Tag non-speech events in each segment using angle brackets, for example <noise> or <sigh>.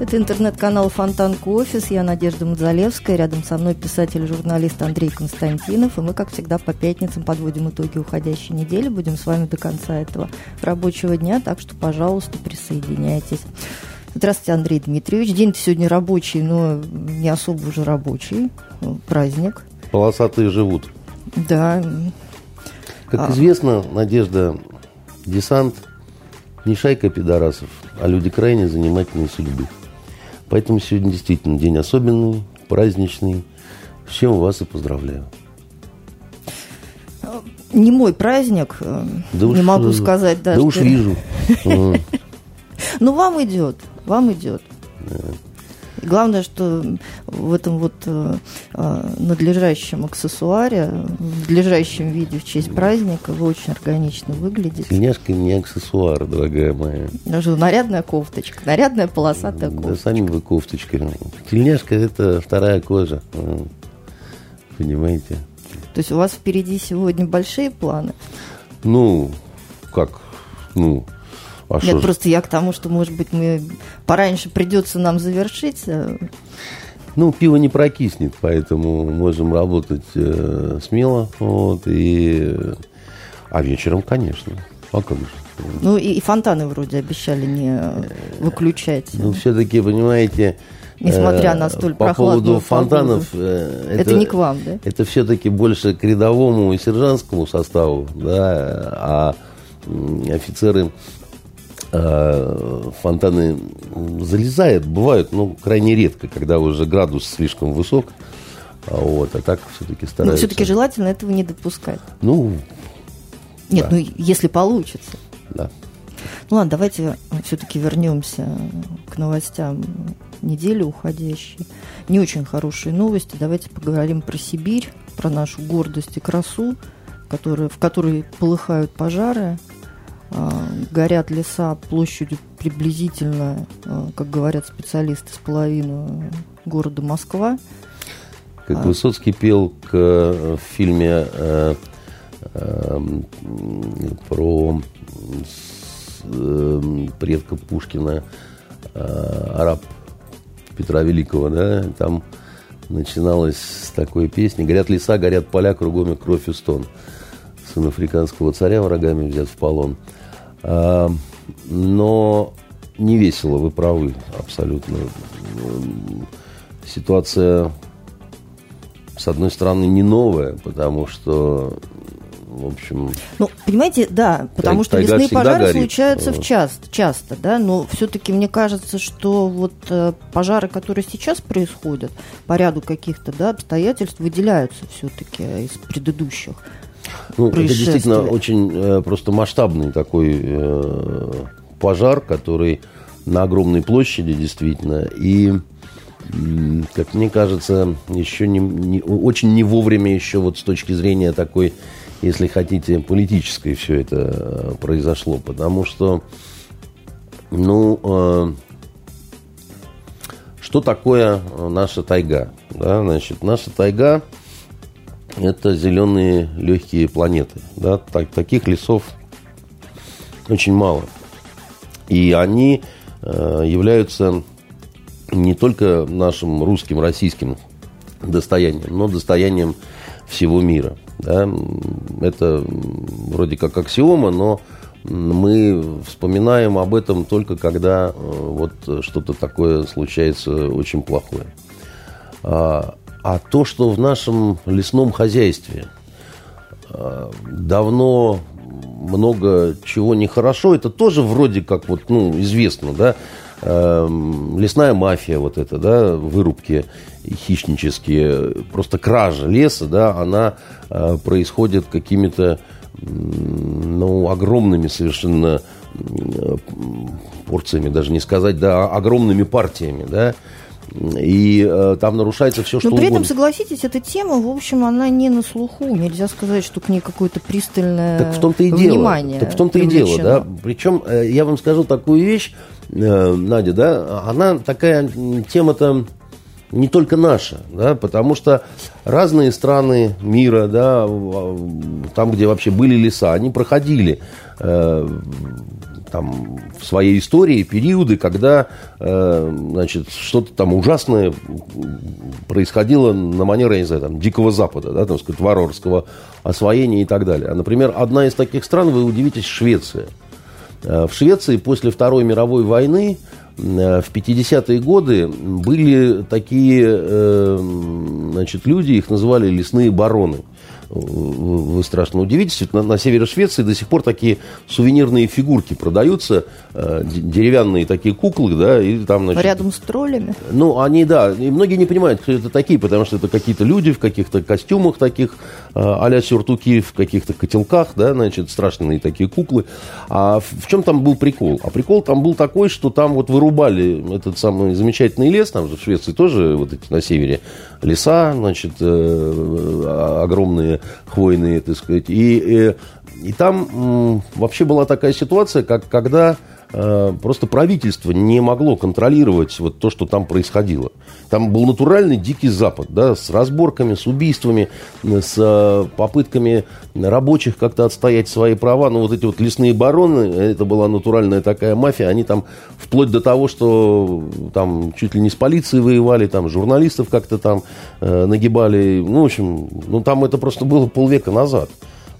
Это интернет-канал Фонтанка Офис. Я Надежда Мазалевская. Рядом со мной писатель-журналист Андрей Константинов. И мы, как всегда, по пятницам подводим итоги уходящей недели. Будем с вами до конца этого рабочего дня. Так что, пожалуйста, присоединяйтесь. Здравствуйте, Андрей Дмитриевич. День сегодня рабочий, но не особо уже рабочий. Праздник. Полосатые живут. Да. Как а... известно, Надежда, десант не шайка пидорасов, а люди крайне занимательные судьбы. Поэтому сегодня действительно день особенный, праздничный. С чем вас и поздравляю. Не мой праздник, э, да не уж, могу сказать даже. Да уж вижу. <laughs> Ну, вам идет, вам идет. Главное, что в этом вот э, э, надлежащем аксессуаре, в надлежащем виде в честь праздника вы очень органично выглядите. Тельняшка не аксессуар, дорогая моя. Даже нарядная кофточка, нарядная полосатая кофточка. Да сами вы кофточка. Тельняшка – это вторая кожа, понимаете? То есть у вас впереди сегодня большие планы? Ну, как, ну, а Нет, просто я к тому, что, может быть, мы пораньше придется нам завершить. Э. Ну, пиво не прокиснет, поэтому можем работать э, смело. Вот, и... А вечером, конечно. А как же? Ну, и, и фонтаны вроде обещали не выключать. Ну, все-таки, понимаете... Несмотря на столь по поводу фонтанов, погоду, это, это не к вам, да? Это все-таки больше к рядовому и сержантскому составу, да, а офицеры Э, фонтаны залезает, бывают, но крайне редко, когда уже градус слишком высок. А вот, а так все-таки ну, стараются. Но все-таки желательно этого не допускать. Ну, Нет, да. ну если получится. Да. Ну ладно, давайте все-таки вернемся к новостям недели уходящей. Не очень хорошие новости. Давайте поговорим про Сибирь, про нашу гордость и красу, которые, в которой полыхают пожары, горят леса площадью приблизительно, а, как говорят специалисты, с половину города Москва. Как а. Высоцкий пел к, э, в фильме э, э, про э, предка Пушкина э, араб Петра Великого, да, там начиналось с такой песни «Горят леса, горят поля, кругом и кровь и стон». Сын африканского царя врагами взят в полон – но не весело, вы правы, абсолютно. Ситуация, с одной стороны, не новая, потому что, в общем... Ну, понимаете, да, потому что лесные пожары горит. случаются в часто, часто, да, но все-таки мне кажется, что вот э, пожары, которые сейчас происходят, по ряду каких-то, да, обстоятельств выделяются все-таки из предыдущих. Ну, это действительно очень э, просто масштабный такой э, пожар, который на огромной площади действительно. И, как мне кажется, еще не, не, очень не вовремя еще вот с точки зрения такой, если хотите, политической все это э, произошло. Потому что, ну, э, что такое наша тайга? Да, значит, наша тайга – это зеленые легкие планеты. Да? Так, таких лесов очень мало. И они э, являются не только нашим русским, российским достоянием, но достоянием всего мира. Да? Это вроде как аксиома, но мы вспоминаем об этом только когда э, вот что-то такое случается очень плохое. А, а то, что в нашем лесном хозяйстве э, давно много чего нехорошо, это тоже вроде как вот, ну, известно, да, эм, лесная мафия вот эта, да, вырубки хищнические, просто кража леса, да, она э, происходит какими-то, ну, огромными совершенно порциями, даже не сказать, да, огромными партиями, да, и э, там нарушается все, что Но при угодно. этом, согласитесь, эта тема, в общем, она не на слуху. Нельзя сказать, что к ней какое-то пристальное Так в том-то и внимание дело. Так в том-то и дело, привлечено. да. Причем э, я вам скажу такую вещь, э, Надя, да, она такая тема-то не только наша, да, потому что разные страны мира, да, там, где вообще были леса, они проходили э, там в своей истории периоды, когда э, значит, что-то там ужасное происходило на манер, я не знаю, там, Дикого Запада, да, там, сказать, варварского освоения и так далее. А, например, одна из таких стран, вы удивитесь, Швеция. Э, В Швеции после Второй мировой войны э, в 50-е годы были такие э, значит, люди, их называли лесные бароны. Вы страшно удивитесь, на, на севере Швеции до сих пор такие сувенирные фигурки продаются, э, деревянные такие куклы, да, и там, значит, Рядом с троллями. ну, они, да, и многие не понимают, кто это такие, потому что это какие-то люди в каких-то костюмах таких, э, а-ля сюртуки, в каких-то котелках, да, значит, страшные такие куклы. А в, в чем там был прикол? А прикол там был такой, что там вот вырубали этот самый замечательный лес, там же в Швеции тоже вот эти на севере леса, значит, э, огромные хвойные, так сказать, и, э, и там м, вообще была такая ситуация, как когда просто правительство не могло контролировать вот то, что там происходило. Там был натуральный дикий запад, да, с разборками, с убийствами, э, с э, попытками рабочих как-то отстоять свои права. Ну, вот эти вот лесные бароны, это была натуральная такая мафия, они там вплоть до того, что там чуть ли не с полицией воевали, там журналистов как-то там э, нагибали. Ну, в общем, ну, там это просто было полвека назад.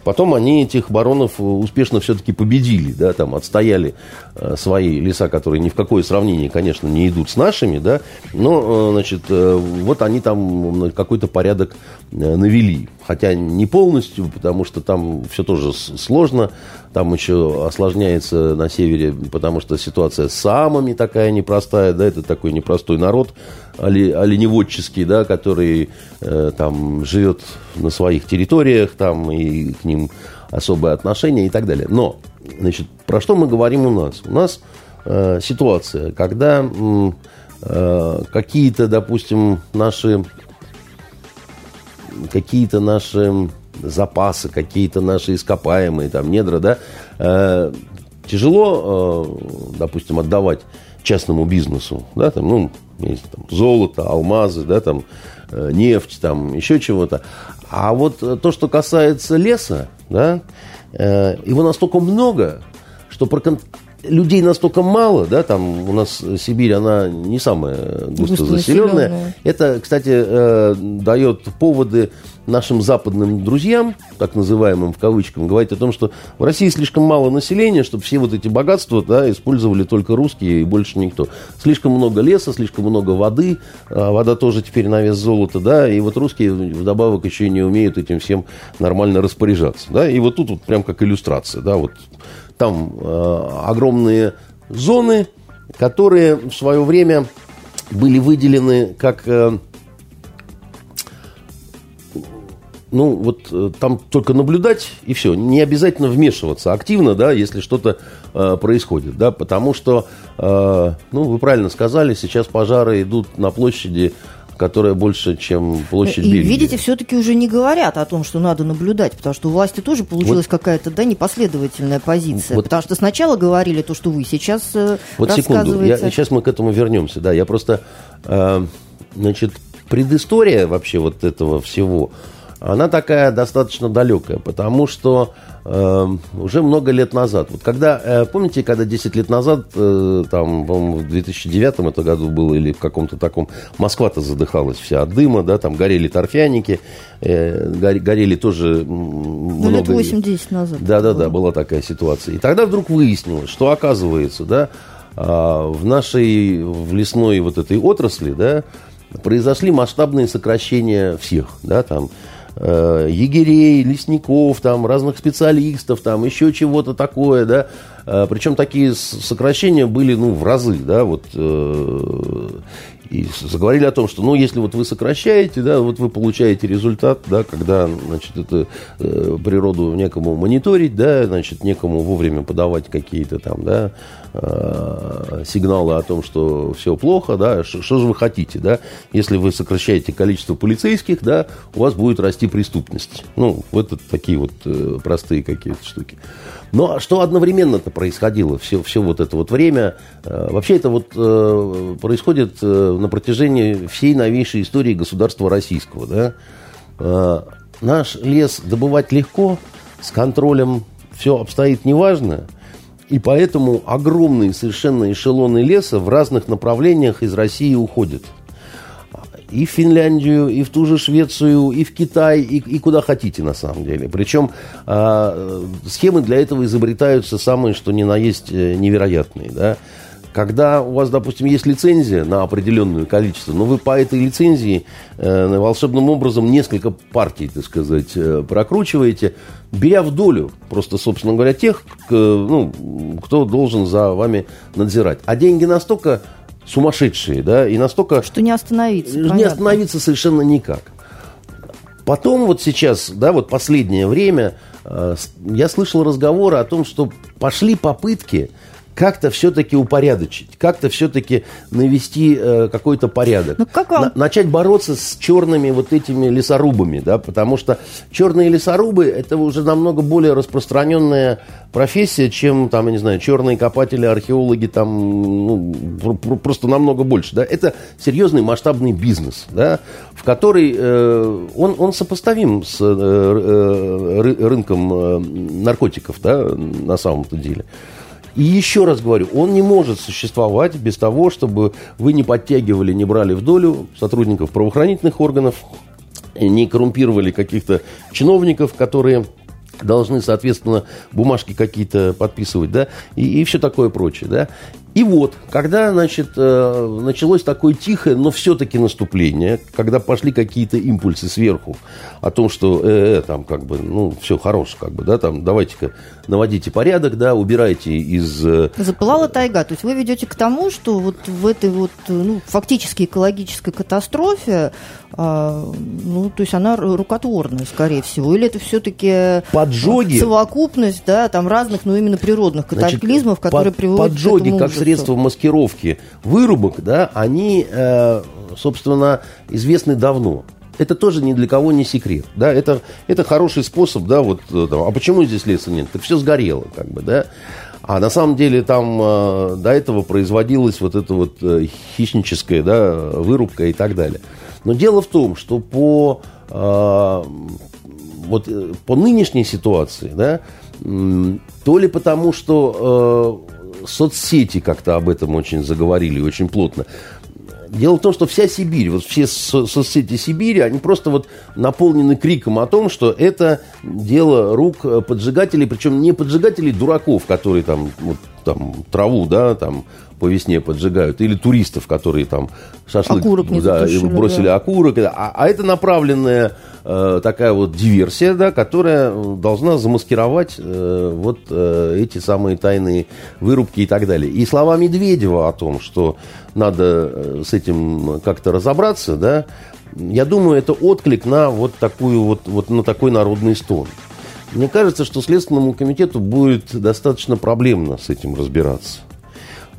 Потом они этих баронов э, успешно все-таки победили, да, там отстояли э, свои леса, которые ни в какое сравнение, конечно, не идут с нашими, да, но, э, значит, вот они там какой-то порядок навели. Хотя не полностью, потому что там все тоже сложно, там еще осложняется на севере, потому что ситуация с самыми такая непростая, да, это такой непростой народ, оле- оленеводческий, да, который э, там живет на своих территориях, там и к ним особое отношение и так далее. Но, значит, про что мы говорим у нас? У нас э, ситуация, когда э, какие-то, допустим, наши какие-то наши запасы, какие-то наши ископаемые, там, недра, да, э, тяжело, э, допустим, отдавать частному бизнесу, да, там, ну, есть там золото, алмазы, да, там, э, нефть, там, еще чего-то. А вот э, то, что касается леса, да, э, его настолько много, что прокон- людей настолько мало, да, там у нас Сибирь, она не самая густо заселенная. Густонаселенная. Это, кстати, э, дает поводы нашим западным друзьям, так называемым в кавычках, говорить о том, что в России слишком мало населения, чтобы все вот эти богатства да, использовали только русские и больше никто. Слишком много леса, слишком много воды, а вода тоже теперь на вес золота, да, и вот русские вдобавок еще и не умеют этим всем нормально распоряжаться, да, и вот тут вот прям как иллюстрация, да, вот там э, огромные зоны, которые в свое время были выделены как э, ну, вот э, там только наблюдать и все. Не обязательно вмешиваться активно, да, если что-то э, происходит, да, потому что, э, ну, вы правильно сказали, сейчас пожары идут на площади, которая больше, чем площадь И Бельгии. видите, все-таки уже не говорят о том, что надо наблюдать, потому что у власти тоже получилась какая-то да, непоследовательная позиция. Вот- Потому что сначала говорили то, что вы сейчас э, Вот секунду, я, сейчас мы к этому вернемся, да, я просто, э, значит, предыстория вообще вот этого всего, она такая достаточно далекая, потому что э, уже много лет назад, вот когда, э, помните, когда 10 лет назад, э, там, по-моему, в 2009 это году было, или в каком-то таком, Москва-то задыхалась вся от дыма, да, там горели торфяники, э, горе- горели тоже Ну, лет много... 8-10 назад. Да, да, это да, было. была такая ситуация. И тогда вдруг выяснилось, что оказывается, да, а, в нашей, в лесной вот этой отрасли, да, произошли масштабные сокращения всех, да, там, э, егерей, лесников, там, разных специалистов, там, еще чего-то такое, да, Э, причем такие сокращения были, ну, в разы, да, вот, э, И заговорили о том, что, ну, если вот вы сокращаете, да, вот вы получаете результат, да, когда, значит, это э, природу некому мониторить, да, значит, некому вовремя подавать какие-то там, да, сигналы о том, что все плохо, да, что, же вы хотите, да, если вы сокращаете количество полицейских, да, у вас будет расти преступность. Ну, это такие вот э, простые какие-то штуки. Но ну, а что одновременно-то происходило все, все вот это вот время? Э, вообще это вот э, происходит э, на протяжении всей новейшей истории государства российского. Да? Наш лес добывать легко, с контролем все обстоит неважно, и поэтому огромные совершенно эшелоны леса в разных направлениях из России уходят – и в Финляндию, и в ту же Швецию, и в Китай, и, и куда хотите на самом деле. Причем э, схемы для этого изобретаются самые, что ни на есть, э, невероятные. Да? Когда у вас, допустим, есть лицензия на определенное количество, но вы по этой лицензии э, волшебным образом несколько партий, так сказать, э, прокручиваете, беря в долю просто, собственно говоря, тех, к, ну, кто должен за вами надзирать. А деньги настолько сумасшедшие, да, и настолько... Что не остановиться. Не понятно. остановиться совершенно никак. Потом вот сейчас, да, вот последнее время э, я слышал разговоры о том, что пошли попытки как-то все-таки упорядочить, как-то все-таки навести э, какой-то порядок. Ну, как вам... На, начать бороться с черными вот этими лесорубами, да, потому что черные лесорубы это уже намного более распространенная профессия, чем, там, я не знаю, черные копатели, археологи, там, ну, просто намного больше, да. Это серьезный масштабный бизнес, да, в который э, он, он сопоставим с э, э, рынком э, наркотиков, да, на самом-то деле. И еще раз говорю, он не может существовать без того, чтобы вы не подтягивали, не брали в долю сотрудников правоохранительных органов, не коррумпировали каких-то чиновников, которые должны, соответственно, бумажки какие-то подписывать, да, и, и все такое прочее, да. И вот, когда, значит, э, началось такое тихое, но все-таки наступление, когда пошли какие-то импульсы сверху о том, что, э, э, там, как бы, ну, все хорошо, как бы, да, там, давайте-ка наводите порядок, да, убирайте из... Э, Запылала тайга, то есть вы ведете к тому, что вот в этой вот, ну, фактически экологической катастрофе, э, ну, то есть она рукотворная, скорее всего, или это все-таки поджоги, совокупность, да, там разных, но именно природных катаклизмов, Значит, которые под, приводят поджоги, к этому как средства маскировки вырубок, да, они, э, собственно, известны давно. Это тоже ни для кого не секрет, да, это, это хороший способ, да, вот, э, там, а почему здесь леса нет? Так все сгорело, как бы, да. А на самом деле там э, до этого производилась вот эта вот э, хищническая, да, вырубка и так далее. Но дело в том, что по, э, вот, э, по нынешней ситуации, да, то ли потому, что э, соцсети как-то об этом очень заговорили, очень плотно. Дело в том, что вся Сибирь, вот все со соцсети Сибири, они просто вот наполнены криком о том, что это дело рук поджигателей, причем не поджигателей дураков, которые там, вот, там траву, да, там по весне поджигают, или туристов, которые там шашлык окурок не да, бросили да. окурок. А, а это направленная э, такая вот диверсия, да, которая должна замаскировать э, вот э, эти самые тайные вырубки и так далее. И слова Медведева о том, что надо э, с этим как-то разобраться, да, я думаю, это отклик на вот такую вот, вот на такой народный стон. Мне кажется, что Следственному комитету будет достаточно проблемно с этим разбираться.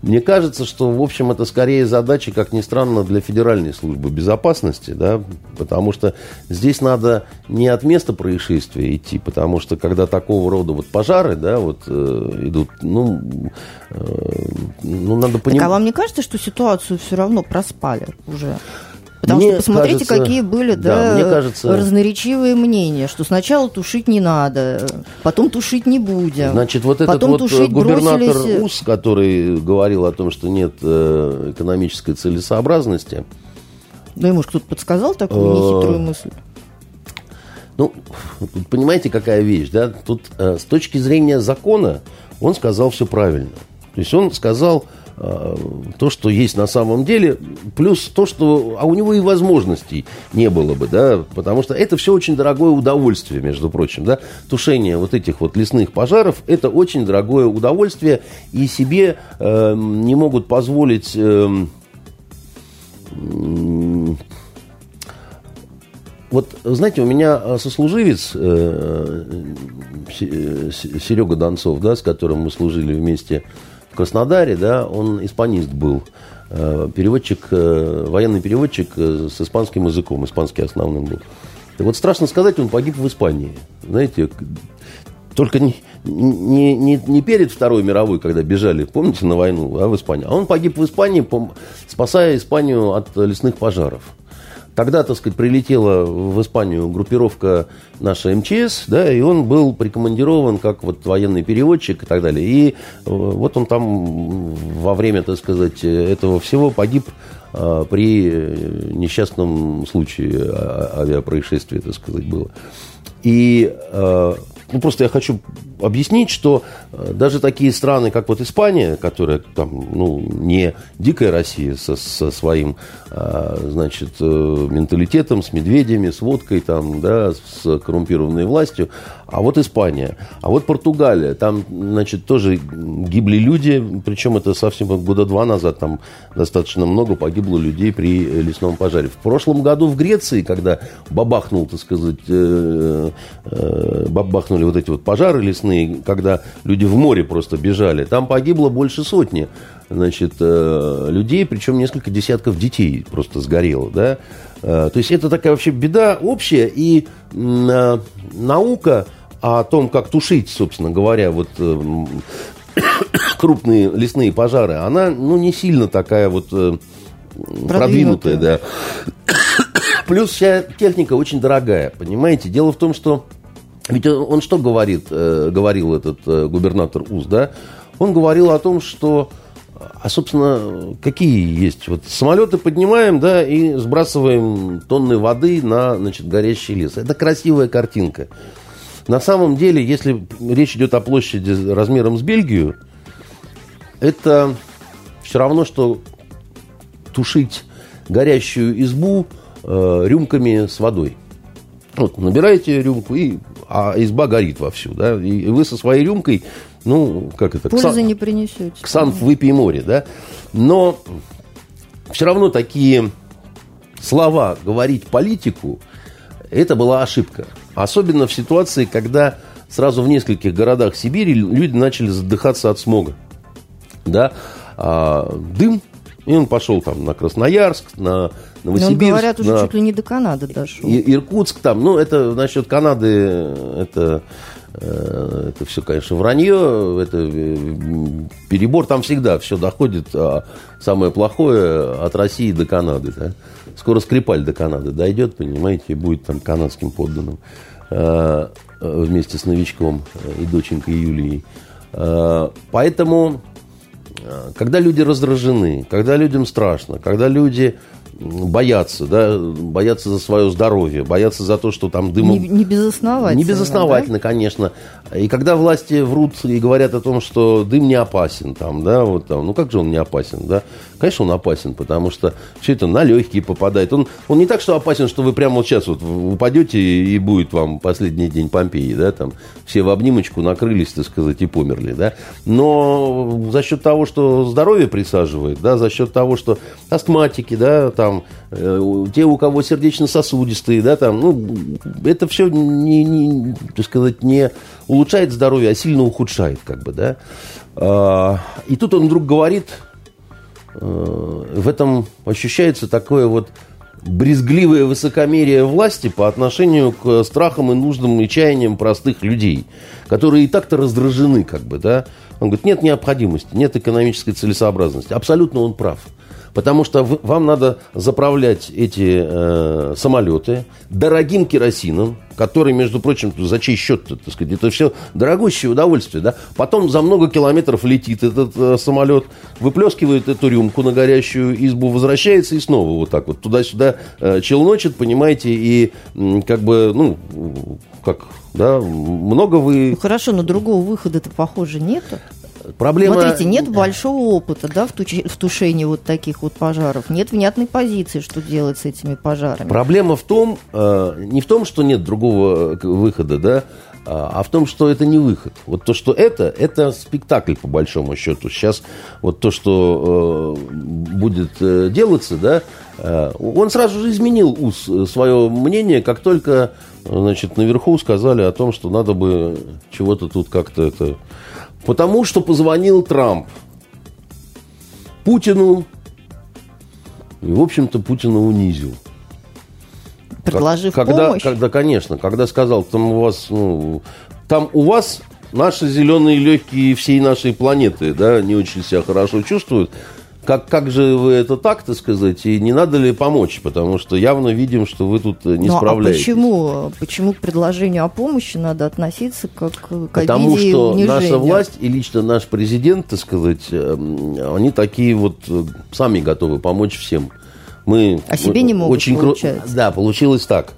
Мне кажется, что, в общем, это скорее задача, как ни странно, для Федеральной службы безопасности, да, потому что здесь надо не от места происшествия идти, потому что когда такого рода вот пожары, да, вот э, идут, ну, э, ну, надо понимать... Так, а вам не кажется, что ситуацию все равно проспали уже? Потому мне что посмотрите, кажется, какие были да, да, мне кажется, разноречивые мнения, что сначала тушить не надо, потом тушить не будем. Значит, вот этот потом вот э, губернатор бросились... УС, который говорил о том, что нет э, экономической целесообразности. Да ему же кто-то подсказал такую э, нехитрую мысль. Ну, понимаете, какая вещь, да? Тут с точки зрения закона он сказал все правильно. То есть он сказал, Э, Э, то, что есть на самом деле, плюс то, что... А у него и возможностей не было бы, да, потому что это все очень дорогое удовольствие, между прочим, да. Тушение вот этих вот лесных пожаров – это очень дорогое удовольствие, и себе э, не могут позволить... Э, вот, знаете, у меня э, сослуживец э, Серега Донцов, да, с которым мы служили вместе Краснодаре, да, он испанист был. Переводчик, военный переводчик с испанским языком, испанский основным был. И вот страшно сказать, он погиб в Испании. Знаете, только не, не, не, не перед Второй мировой, когда бежали, помните, на войну, а в Испании. А он погиб в Испании, спасая Испанию от лесных пожаров. Тогда, так сказать, прилетела в Испанию группировка наша МЧС, да, и он был прикомандирован как вот военный переводчик и так далее. И э, вот он там во время, так сказать, этого всего погиб а, при несчастном случае а, авиапроисшествия, так сказать, было. И а, ну, просто я хочу объяснить, что э, даже такие страны, как вот Испания, которая там, ну, не дикая Россия со, со своим, а, значит, э, менталитетом, с медведями, с водкой, там, да, с коррумпированной властью, а вот Испания, а вот Португалия, там, значит, тоже гибли люди, причем это совсем года два назад, там достаточно много погибло людей при лесном пожаре. В прошлом году в Греции, когда бабахнул, так сказать, э, бабахнули вот эти вот пожары лесные, ужасные, когда люди в море просто бежали. Там погибло больше сотни значит, э, людей, причем несколько десятков детей просто сгорело. Да? Э, то есть это такая вообще беда общая, и э, наука о том, как тушить, собственно говоря, вот <coughs> крупные лесные пожары, она ну, не сильно такая вот продвинутая, продвинутая да. <coughs> Плюс вся техника очень дорогая, понимаете? Дело в том, что ведь он что говорит, э, говорил этот э, губернатор УЗ, да? Он говорил о том, что, а, собственно, какие есть? Вот самолеты поднимаем, да, и сбрасываем тонны воды на, значит, горящий лес. Это красивая картинка. На самом деле, если речь идет о площади размером с Бельгию, это все равно, что тушить горящую избу э, рюмками с водой. Вот, набираете рюмку, и, а изба горит вовсю, да, и вы со своей рюмкой, ну, как это... Пользы ксан, не принесете. Ксанф выпей море, да. Но все равно такие слова говорить политику, это была ошибка. Особенно в ситуации, когда сразу в нескольких городах Сибири люди начали задыхаться от смога. Да? А, дым и он пошел там на Красноярск, на Новосибирск. Ну, говорят, уже на... чуть ли не до Канады дошел. И, Иркутск там. Ну, это насчет Канады, это, э, это все, конечно, вранье, это э, перебор. Там всегда все доходит, а самое плохое от России до Канады. Да? Скоро Скрипаль до Канады дойдет, понимаете, и будет там канадским подданным э, вместе с новичком и доченькой Юлией. Поэтому когда люди раздражены, когда людям страшно, когда люди боятся, да, боятся за свое здоровье, боятся за то, что там дымом... Не, не безосновательно. Не безосновательно, да? конечно. И когда власти врут и говорят о том, что дым не опасен, там, да, вот там, ну как же он не опасен, да? Конечно, он опасен, потому что все это на легкие попадает. Он, он не так, что опасен, что вы прямо вот сейчас вот упадете и будет вам последний день Помпеи, да, там все в обнимочку накрылись, так сказать, и померли, да. Но за счет того, что здоровье присаживает, да, за счет того, что астматики, да, там, э, те, у кого сердечно-сосудистые, да, там, ну, это все не, не, так сказать, не улучшает здоровье, а сильно ухудшает, как бы, да. А, и тут он вдруг говорит, э, в этом ощущается такое вот брезгливое высокомерие власти по отношению к страхам и нуждам и чаяниям простых людей, которые и так-то раздражены, как бы, да. Он говорит, нет необходимости, нет экономической целесообразности. Абсолютно он прав. Потому что вам надо заправлять эти э, самолеты дорогим керосином, который, между прочим, за чей счет, так сказать, это все дорогущее удовольствие, да. Потом за много километров летит этот э, самолет, выплескивает эту рюмку на горящую избу, возвращается и снова вот так вот туда-сюда э, челночит, понимаете, и э, как бы, ну, как, да, много вы... Ну, хорошо, но другого выхода-то, похоже, нету. Проблема... Смотрите, нет большого опыта да, в, туч... в тушении вот таких вот пожаров. Нет внятной позиции, что делать с этими пожарами. Проблема в том, э, не в том, что нет другого э, выхода, да, а, а в том, что это не выход. Вот то, что это, это спектакль, по большому счету. Сейчас вот то, что э, будет э, делаться, да, Э, он сразу же изменил свое мнение, как только значит, наверху сказали о том, что надо бы чего-то тут как-то это... Потому что позвонил Трамп Путину, и, в общем-то, Путина унизил. Предложив когда, помощь? Когда, конечно, когда сказал, там у вас, ну, там у вас наши зеленые легкие всей нашей планеты, да, не очень себя хорошо чувствуют, как, как же вы это так, так сказать, и не надо ли помочь? Потому что явно видим, что вы тут э, не ну, справляетесь. А почему? Почему к предложению о помощи надо относиться как к Потому что унижения? наша власть и лично наш президент, так сказать, эм, они такие вот э, сами готовы помочь всем. Мы а себе не могут, очень получается. Кру... Да, получилось так.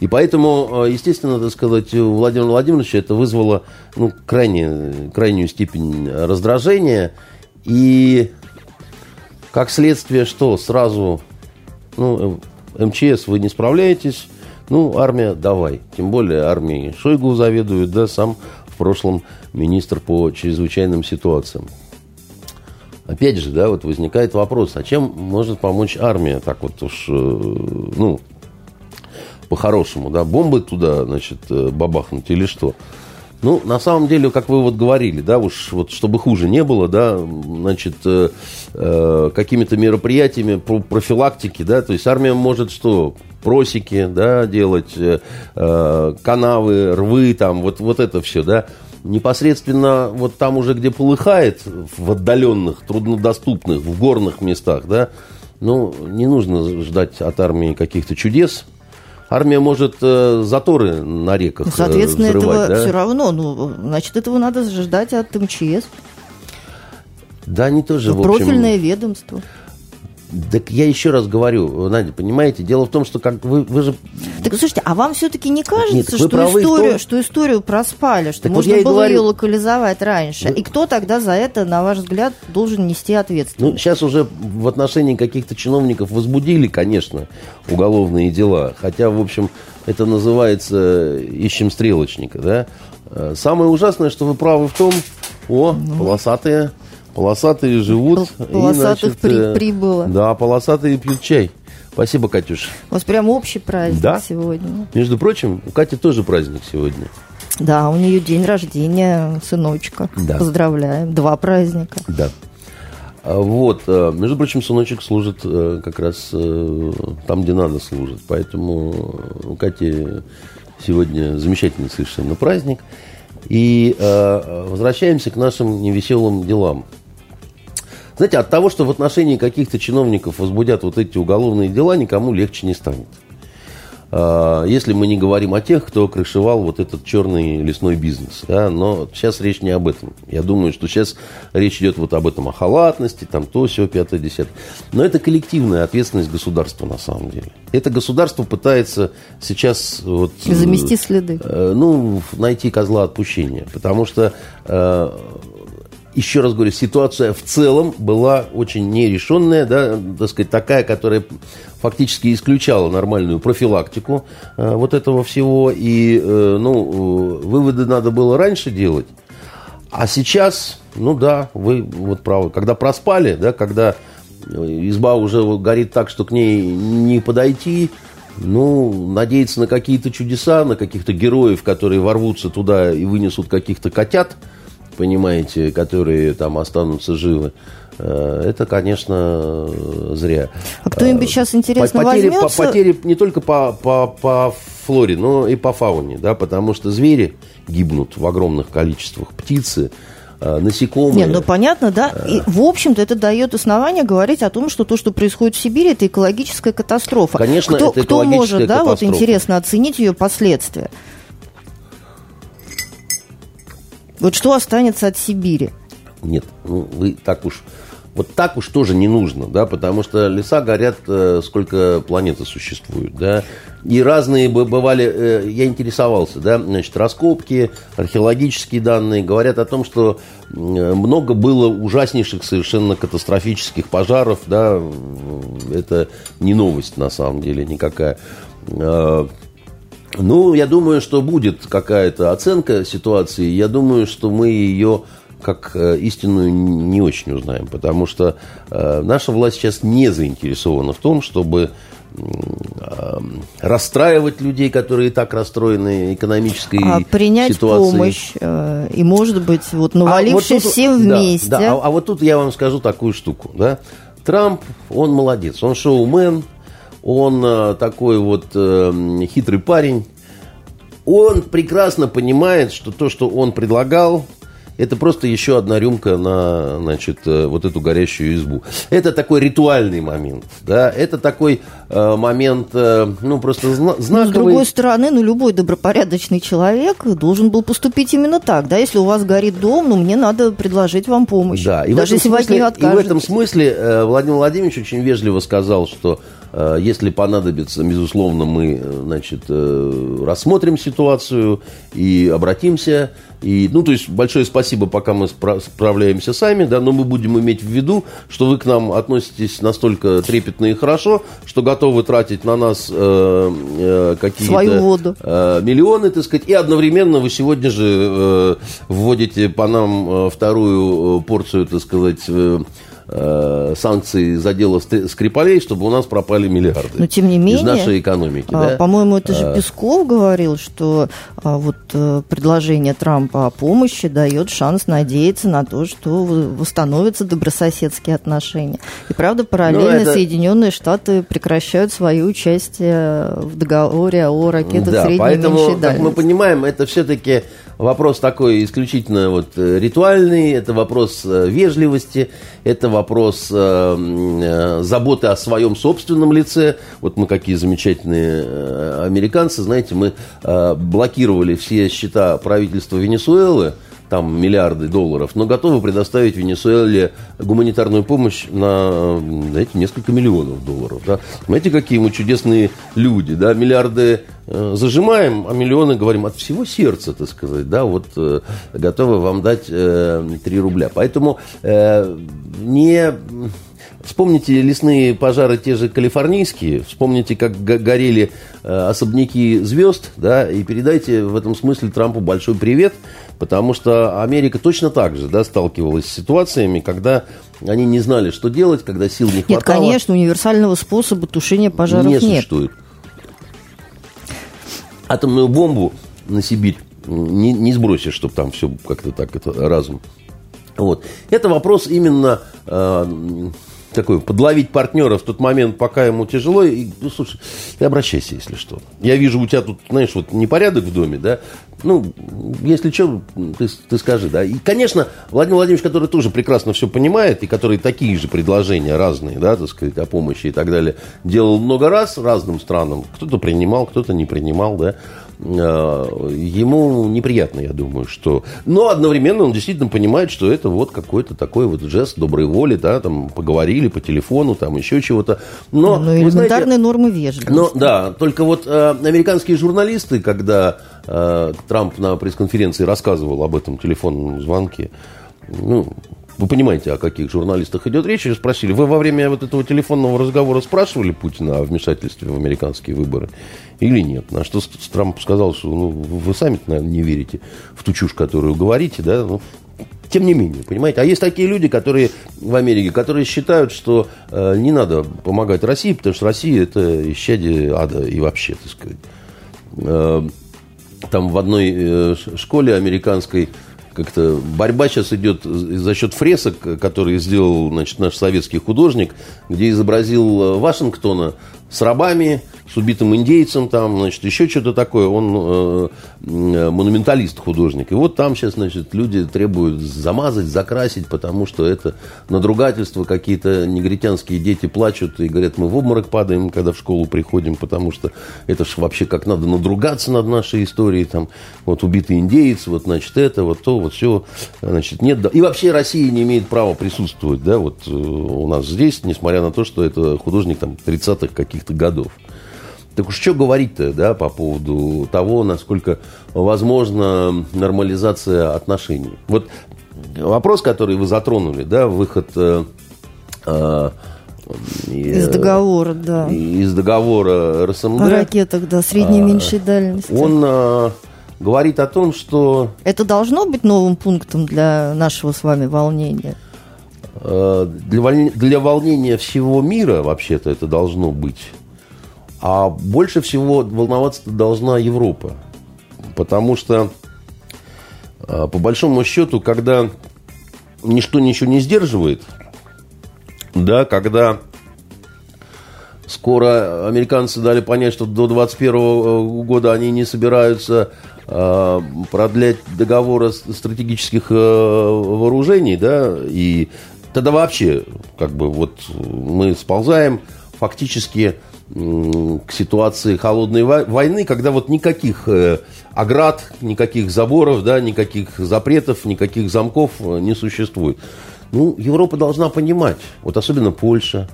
И поэтому, э, естественно, так сказать, у Владимира Владимировича это вызвало ну, крайне, крайнюю степень раздражения. И как следствие, что сразу, ну, МЧС, вы не справляетесь, ну, армия, давай. Тем более армией Шойгу заведует, да, сам в прошлом министр по чрезвычайным ситуациям. Опять же, да, вот возникает вопрос, а чем может помочь армия так вот уж, э, ну, по-хорошему, да, бомбы туда, значит, э, бабахнуть или что? Ну, на самом деле, как вы вот говорили, да, уж вот чтобы хуже не было, да, значит, э, э, какими-то мероприятиями про профилактики, да, то есть армия может что, просеки, да, делать, э, э, канавы, рвы, там, вот, вот это все, да, непосредственно вот там уже, где полыхает, в отдаленных, труднодоступных, в горных местах, да, ну, не нужно ждать от армии каких-то чудес, армия может э, заторы на реках ну, Соответственно, взрывать, этого да? все равно. Ну, значит, этого надо ждать от МЧС. Да, они тоже, в общем... Профильное ведомство. Так я еще раз говорю, Надя, понимаете, дело в том, что как вы, вы же... Так слушайте, а вам все-таки не кажется, Нет, что, историю, том... что историю проспали, что так можно вот было говорю... ее локализовать раньше? Вы... И кто тогда за это, на ваш взгляд, должен нести ответственность? Ну, сейчас уже в отношении каких-то чиновников возбудили, конечно, уголовные дела. Хотя, в общем, это называется ищем стрелочника, да? Э, самое ужасное, что вы правы в том, о, ну. полосатые Полосатые живут. Полосатых и, значит, при, э, прибыло. Да, полосатые пьют чай. Спасибо, Катюш. У вас прям общий праздник да? сегодня. Между прочим, у Кати тоже праздник сегодня. Да, у нее день рождения сыночка. Да. Поздравляем. Два праздника. Да. А вот, э, между прочим, сыночек служит э, как раз там, где надо служит. Поэтому у Кати сегодня замечательный совершенно праздник. И возвращаемся к нашим невеселым делам. Знаете, от того, что в отношении каких-то чиновников возбудят вот эти уголовные дела, никому легче не станет. А, если мы не говорим о тех, кто крышевал вот этот черный лесной бизнес. Да? Но сейчас речь не об этом. Я думаю, что сейчас речь идет вот об этом, о халатности, там то, все, пятое, десятое. Но это коллективная ответственность государства на самом деле. Это государство пытается сейчас... Вот, Замести следы. Э, ну, найти козла отпущения. Потому что э, еще раз говорю, ситуация в целом была очень нерешенная, да, так сказать, такая, которая фактически исключала нормальную профилактику э, вот этого всего. И, э, ну, выводы надо было раньше делать. А сейчас, ну да, вы вот правы, когда проспали, да, когда изба уже горит так, что к ней не подойти, ну, надеяться на какие-то чудеса, на каких-то героев, которые ворвутся туда и вынесут каких-то котят – понимаете, которые там останутся живы, э, это, конечно, зря. А кто-нибудь сейчас, интересно, потери, возьмется? По, потери не только по, по, по флоре, но и по фауне, да, потому что звери гибнут в огромных количествах, птицы, э, насекомые. Нет, ну понятно, да. И, в общем-то, это дает основание говорить о том, что то, что происходит в Сибири, это экологическая катастрофа. Конечно, кто, это кто может, да, катастрофа. вот интересно оценить ее последствия? Вот что останется от Сибири? Нет, ну вы так уж вот так уж тоже не нужно, да, потому что леса горят, э, сколько планеты существует, да, и разные бывали, э, я интересовался, да, значит, раскопки, археологические данные говорят о том, что много было ужаснейших, совершенно катастрофических пожаров, да, это не новость на самом деле никакая. Ну, я думаю, что будет какая-то оценка ситуации. Я думаю, что мы ее как э, истинную не очень узнаем, потому что э, наша власть сейчас не заинтересована в том, чтобы э, расстраивать людей, которые и так расстроены экономической а принять ситуацией. помощь и, может быть, вот навалившись а вот тут, всем вместе. Да, да, а, а вот тут я вам скажу такую штуку. Да? Трамп, он молодец, он шоумен, он э, такой вот э, хитрый парень. Он прекрасно понимает, что то, что он предлагал, это просто еще одна рюмка на, значит, э, вот эту горящую избу. Это такой ритуальный момент, да, это такой э, момент, э, ну, просто зна- знаковый. Но, с другой стороны, ну, любой добропорядочный человек должен был поступить именно так, да, если у вас горит дом, ну, мне надо предложить вам помощь. Да, и даже если смысле, вас не И в этом смысле э, Владимир Владимирович очень вежливо сказал, что если понадобится, безусловно, мы, э, значит, рассмотрим ситуацию и обратимся и, ну, то есть, большое спасибо, пока мы спра- справляемся сами, да, но мы будем иметь в виду, что вы к нам относитесь настолько трепетно и хорошо, что готовы тратить на нас э, э, какие-то. Э, миллионы, так сказать, и одновременно вы сегодня же э, вводите по нам э, вторую э, порцию, так сказать, э, э, санкций за дело Скрипалей, чтобы у нас пропали миллиарды. Но тем не менее, из нашей экономики. А, да? По-моему, это же а. Песков говорил, что а, вот э, предложение Трампа о помощи дает шанс надеяться на то, что восстановятся добрососедские отношения. И правда, параллельно ну, это... Соединенные Штаты прекращают свое участие в договоре о ракетах да, средней поэтому, и меньшей дальности. Как мы понимаем, это все-таки вопрос такой исключительно вот э, ритуальный, это вопрос э, вежливости, это вопрос э, заботы о своем собственном лице. Вот мы какие замечательные американцы, знаете, мы блокировали все счета правительства Венесуэлы, там миллиарды долларов, но готовы предоставить Венесуэле гуманитарную помощь на, знаете, несколько миллионов долларов. Да? Знаете, какие мы чудесные люди, да, миллиарды зажимаем, а миллионы говорим от всего сердца, так сказать, да, вот э, готовы вам дать э, 3 рубля. Поэтому э, не Вспомните лесные пожары те же калифорнийские, вспомните, как горели э, особняки звезд, да, и передайте в этом смысле Трампу большой привет, потому что Америка точно так же, да, сталкивалась с ситуациями, когда они не знали, что делать, когда сил не хватало. Нет, конечно, универсального способа тушения пожаров не нет. существует. Атомную бомбу на Сибирь не, не сбросишь, чтобы там все как-то так, это разум. Вот. Это вопрос именно э, такой, подловить партнера в тот момент, пока ему тяжело. И, ну, слушай, ты обращайся, если что. Я вижу, у тебя тут, знаешь, вот непорядок в доме, да? Ну, если что, ты, ты скажи, да. И, конечно, Владимир Владимирович, который тоже прекрасно все понимает, и который такие же предложения разные, да, так сказать, о помощи и так далее, делал много раз разным странам. Кто-то принимал, кто-то не принимал, да. Э, ему неприятно, я думаю, что... Но одновременно он действительно понимает, что это вот какой-то такой вот жест доброй воли, да, там поговорили по телефону, там еще чего-то. Но, ну, элементарные знаете, нормы вежливости. Но, да, только вот э, американские журналисты, когда э, Трамп на пресс-конференции рассказывал об этом телефонном звонке, ну, вы понимаете, о каких журналистах идет речь, и спросили, вы во время вот этого телефонного разговора спрашивали Путина о вмешательстве в американские выборы или нет? На что Трамп сказал, что ну, вы сами, наверное, не верите в ту чушь, которую говорите, да, ну, тем не менее, понимаете? А есть такие люди, которые в Америке, которые считают, что э, не надо помогать России, потому что Россия это исчадие ада и вообще, так сказать. Э, там в одной э, школе американской как-то борьба сейчас идет за счет фресок, которые сделал значит, наш советский художник, где изобразил Вашингтона с рабами, с убитым индейцем, там, значит, еще что-то такое. Он э, монументалист, художник. И вот там сейчас, значит, люди требуют замазать, закрасить, потому что это надругательство, какие-то негритянские дети плачут и говорят, мы в обморок падаем, когда в школу приходим, потому что это ж вообще как надо надругаться над нашей историей, там, вот убитый индейец, вот, значит, это, вот то, вот все, значит, нет. И вообще Россия не имеет права присутствовать, да, вот э, у нас здесь, несмотря на то, что это художник там 30-х каких-то годов. Так уж что говорить-то, да, по поводу того, насколько возможна нормализация отношений. Вот вопрос, который вы затронули, да, выход э, э, из договора, да. Из договора РСМД. О ракетах, да, средней и а, меньшей дальности. Он, э, говорит о том, что... Это должно быть новым пунктом для нашего с вами волнения? Э, для, воль... для волнения всего мира, вообще-то, это должно быть. А больше всего волноваться должна Европа. Потому что, э, по большому счету, когда ничто ничего не сдерживает, да, когда скоро американцы дали понять, что до 2021 года они не собираются э, продлять договоры стратегических э, вооружений, да, и тогда вообще, как бы, вот мы сползаем фактически к ситуации холодной войны, когда вот никаких э, оград, никаких заборов, да, никаких запретов, никаких замков э, не существует. Ну, Европа должна понимать, вот особенно Польша,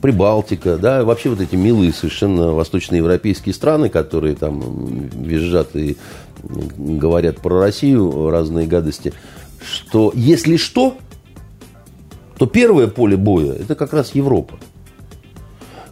Прибалтика, да, вообще вот эти милые совершенно восточноевропейские страны, которые там визжат и говорят про Россию разные гадости, что если что, то первое поле боя – это как раз Европа.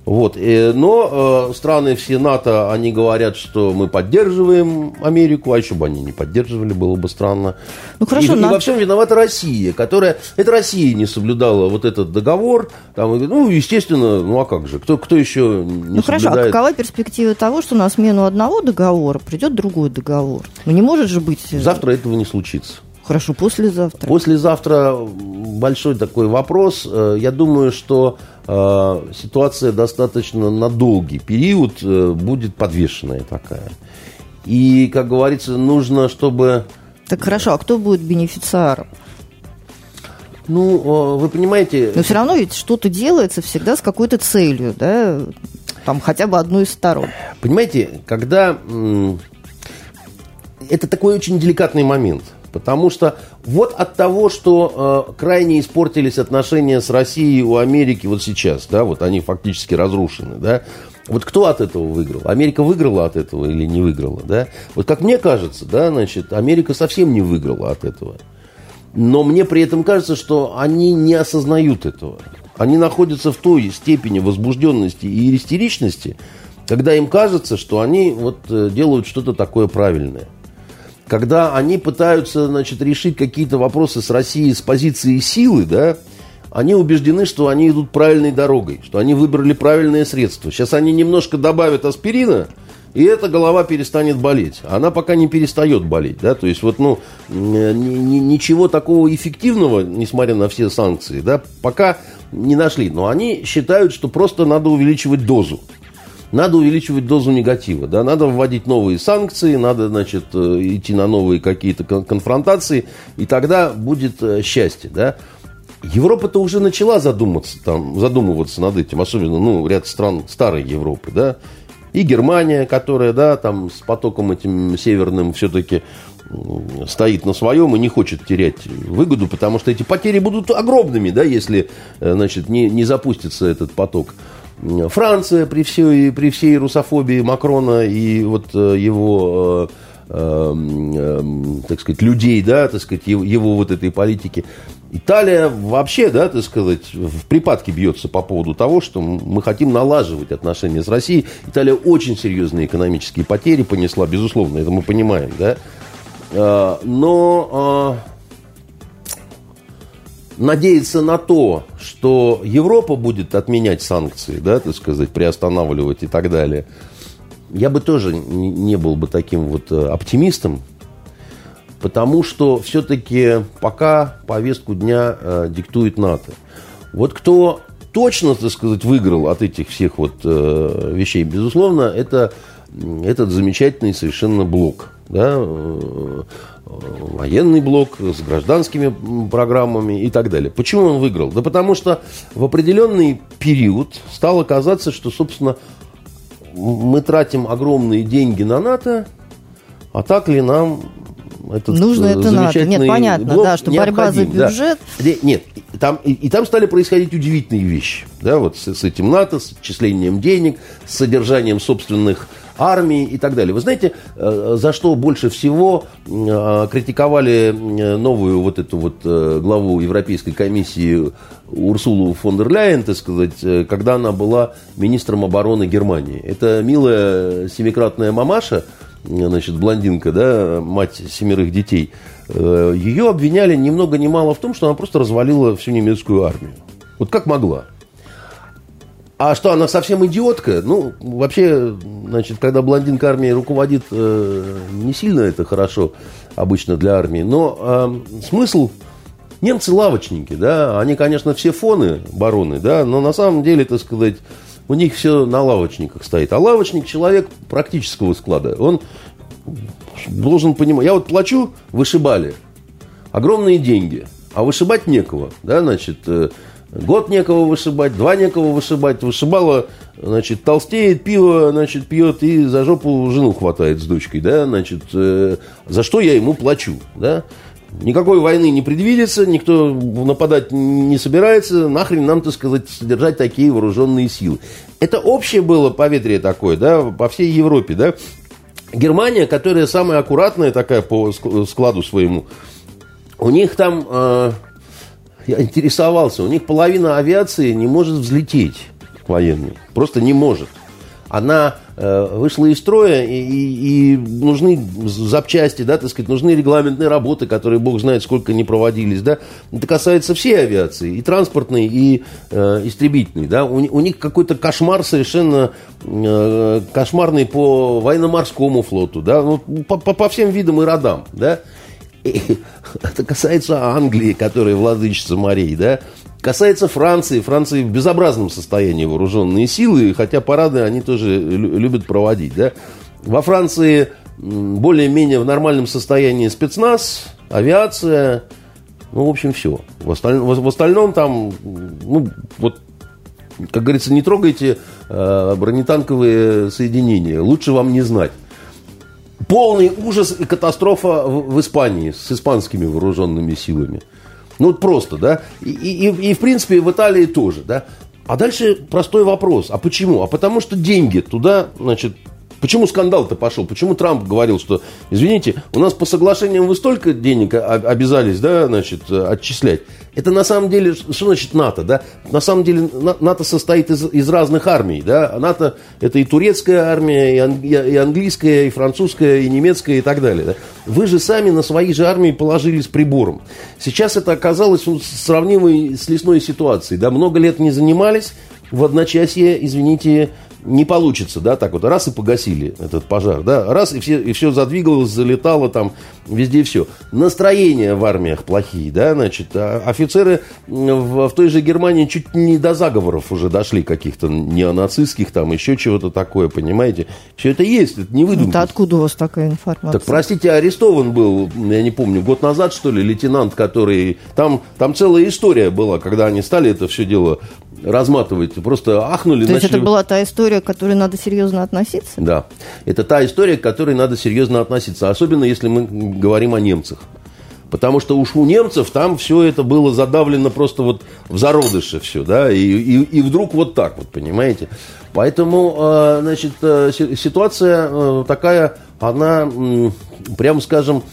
Вот. Э, но э, страны все НАТО, они говорят, что мы поддерживаем Америку, а еще бы они не поддерживали, было бы странно. Ну, хорошо, и, НАТО... и во всем виновата Россия, которая... Это Россия не соблюдала вот этот договор. Там, ну, естественно, ну а как же? Кто, кто еще не Ну, хорошо, а какова перспектива того, что на смену одного договора придет другой договор? Ну, не может же быть... Э, Завтра этого не случится. Хорошо, послезавтра. Послезавтра большой такой вопрос. Я думаю, что ситуация достаточно на долгий период э, будет подвешенная такая. И, как говорится, нужно, чтобы... Так хорошо, а кто будет бенефициаром? Ну, вы понимаете... Но все равно ведь что-то делается всегда с какой-то целью, да? Там хотя бы одну из сторон. Понимаете, когда... Это такой очень деликатный момент – Потому что вот от того, что э, крайне испортились отношения с Россией у Америки вот сейчас, да, вот они фактически разрушены, да, вот кто от этого выиграл? Америка выиграла от этого или не выиграла, да? Вот как мне кажется, да, значит, Америка совсем не выиграла от этого. Но мне при этом кажется, что они не осознают этого. Они находятся в той степени возбужденности и истеричности, когда им кажется, что они вот э, делают что-то такое правильное когда они пытаются, значит, решить какие-то вопросы с Россией с позиции силы, да, они убеждены, что они идут правильной дорогой, что они выбрали правильное средство. Сейчас они немножко добавят аспирина, и эта голова перестанет болеть. Она пока не перестает болеть, да, то есть вот, ну, ничего такого эффективного, несмотря на все санкции, да, пока не нашли. Но они считают, что просто надо увеличивать дозу надо увеличивать дозу негатива, да, надо вводить новые санкции, надо, значит, э, идти на новые какие-то конфронтации, и тогда будет э, счастье, да. Европа-то уже начала задуматься, там, задумываться над этим, особенно, ну, ряд стран старой Европы, да, и Германия, которая, да, там с потоком этим северным все-таки стоит на своем и не хочет терять выгоду, потому что эти потери будут огромными, да, если, э, значит, не, не запустится этот поток. Франция при всей, при всей русофобии Макрона и вот э, его, э, э, так сказать, людей, да, так сказать, его, его вот этой политики. Италия вообще, да, так сказать, в припадке бьется по поводу того, что мы хотим налаживать отношения с Россией. Италия очень серьезные экономические потери понесла, безусловно, это мы понимаем, да. Но надеяться на то, что Европа будет отменять санкции, да, так сказать, приостанавливать и так далее, я бы тоже не был бы таким вот э, оптимистом, потому что все-таки пока повестку дня э, диктует НАТО. Вот кто точно, так сказать, выиграл от этих всех вот э, вещей, безусловно, это этот замечательный совершенно блок, да, э, военный блок с гражданскими программами и так далее. Почему он выиграл? Да потому что в определенный период стало казаться, что, собственно, мы тратим огромные деньги на НАТО, а так ли нам этот Нужно это НАТО. Нет, понятно, блок да, что борьба за бюджет. Да. Нет, там, и, и там стали происходить удивительные вещи. Да, вот с, с этим НАТО, с отчислением денег, с содержанием собственных армии и так далее. Вы знаете, э, за что больше всего э, критиковали э, новую вот эту вот главу Европейской комиссии Урсулу фон дер Ляйен, так сказать, когда она была министром обороны Германии. Это милая семикратная мамаша, значит, блондинка, да, мать семерых детей, ее обвиняли ни много ни мало в том, что она просто развалила всю немецкую армию. Вот как могла. А что, она совсем идиотка? Ну, вообще, значит, когда блондинка армии руководит, э, не сильно это хорошо обычно для армии. Но э, смысл немцы лавочники, да, они, конечно, все фоны, бароны, да, но на самом деле, так сказать, у них все на лавочниках стоит. А лавочник человек практического склада. Он должен понимать. Я вот плачу, вышибали. Огромные деньги. А вышибать некого. Да, значит, э, Год некого вышибать, два некого вышибать. Вышибала, значит, толстеет, пиво, значит, пьет и за жопу жену хватает с дочкой, да, значит, э, за что я ему плачу, да. Никакой войны не предвидится, никто нападать не собирается, нахрен нам, так сказать, содержать такие вооруженные силы. Это общее было поветрие такое, да, по всей Европе, да. Германия, которая самая аккуратная такая по складу своему, у них там... Э, я интересовался, у них половина авиации не может взлететь военной. Просто не может. Она э, вышла из строя, и, и, и нужны запчасти, да, так сказать, нужны регламентные работы, которые, бог знает, сколько не проводились, да. Это касается всей авиации, и транспортной, и э, истребительной, да. У, у них какой-то кошмар совершенно э, кошмарный по военно-морскому флоту, да, ну, по, по, по всем видам и родам, да. <laughs> Это касается Англии, которая владычица морей, да. Касается Франции. Франции в безобразном состоянии вооруженные силы, хотя парады они тоже любят проводить, да. Во Франции более-менее в нормальном состоянии спецназ, авиация, ну, в общем, все. В, осталь... в остальном там, ну, вот, как говорится, не трогайте э, бронетанковые соединения. Лучше вам не знать полный ужас и катастрофа в, в Испании с испанскими вооруженными силами. Ну, вот просто, да. И, и, и, в принципе, в Италии тоже, да. А дальше простой вопрос. А почему? А потому что деньги туда, значит, Почему скандал-то пошел? Почему Трамп говорил, что, извините, у нас по соглашениям вы столько денег обязались, да, значит, отчислять. Это на самом деле, что значит НАТО, да? На самом деле НАТО состоит из, из разных армий, да? НАТО это и турецкая армия, и, ан, и английская, и французская, и немецкая, и так далее. Да? Вы же сами на свои же армии положили с прибором. Сейчас это оказалось сравнимой с лесной ситуацией, да? Много лет не занимались, в одночасье, извините, не получится, да, так вот, раз и погасили этот пожар, да, раз и все, и все задвигалось, залетало там, везде все. Настроения в армиях плохие, да, значит, а офицеры в, в той же Германии чуть не до заговоров уже дошли каких-то неонацистских, там, еще чего-то такое, понимаете. Все это есть, это не выдумка. Это откуда у вас такая информация? Так, простите, арестован был, я не помню, год назад, что ли, лейтенант, который... Там, там целая история была, когда они стали это все дело разматывать. Просто ахнули. То начали... есть это была та история, к которой надо серьезно относиться? Да. Это та история, к которой надо серьезно относиться. Особенно, если мы говорим о немцах. Потому что уж у немцев там все это было задавлено просто вот в зародыше все, да, и, и, и вдруг вот так вот, понимаете. Поэтому, э, значит, э, ситуация э, такая, она, прямо скажем,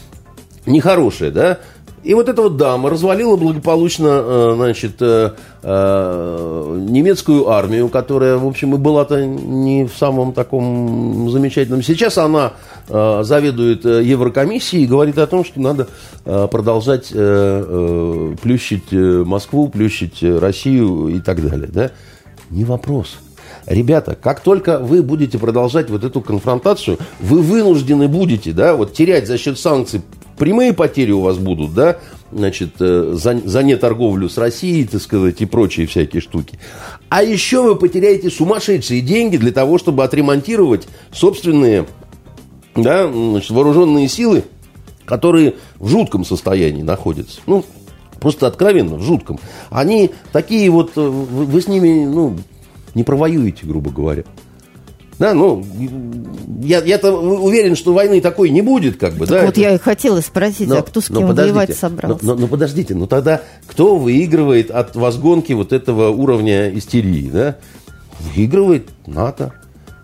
нехорошая, да. И вот эта вот дама развалила благополучно, э, значит, э, э, немецкую армию, которая, в общем, и была-то не в самом таком замечательном. Сейчас она заведует Еврокомиссией и говорит о том, что надо продолжать плющить Москву, плющить Россию и так далее. Да? Не вопрос. Ребята, как только вы будете продолжать вот эту конфронтацию, вы вынуждены будете, да, вот терять за счет санкций прямые потери у вас будут, да, значит, э, за, за неторговлю с Россией, так сказать, и прочие всякие штуки. А еще вы потеряете сумасшедшие деньги для того, чтобы отремонтировать собственные да, значит, вооруженные силы, которые в жутком состоянии находятся. Ну, просто откровенно, в жутком. Они такие вот, э, вы, вы с ними, ну, не провоюете, грубо говоря. Да, ну, я, я-то уверен, что войны такой не будет, как бы, так да. Вот это... я и хотела спросить, но, а кто с кем воевать собрался? Но, но, но подождите, ну тогда кто выигрывает от возгонки вот этого уровня истерии, да? Выигрывает НАТО,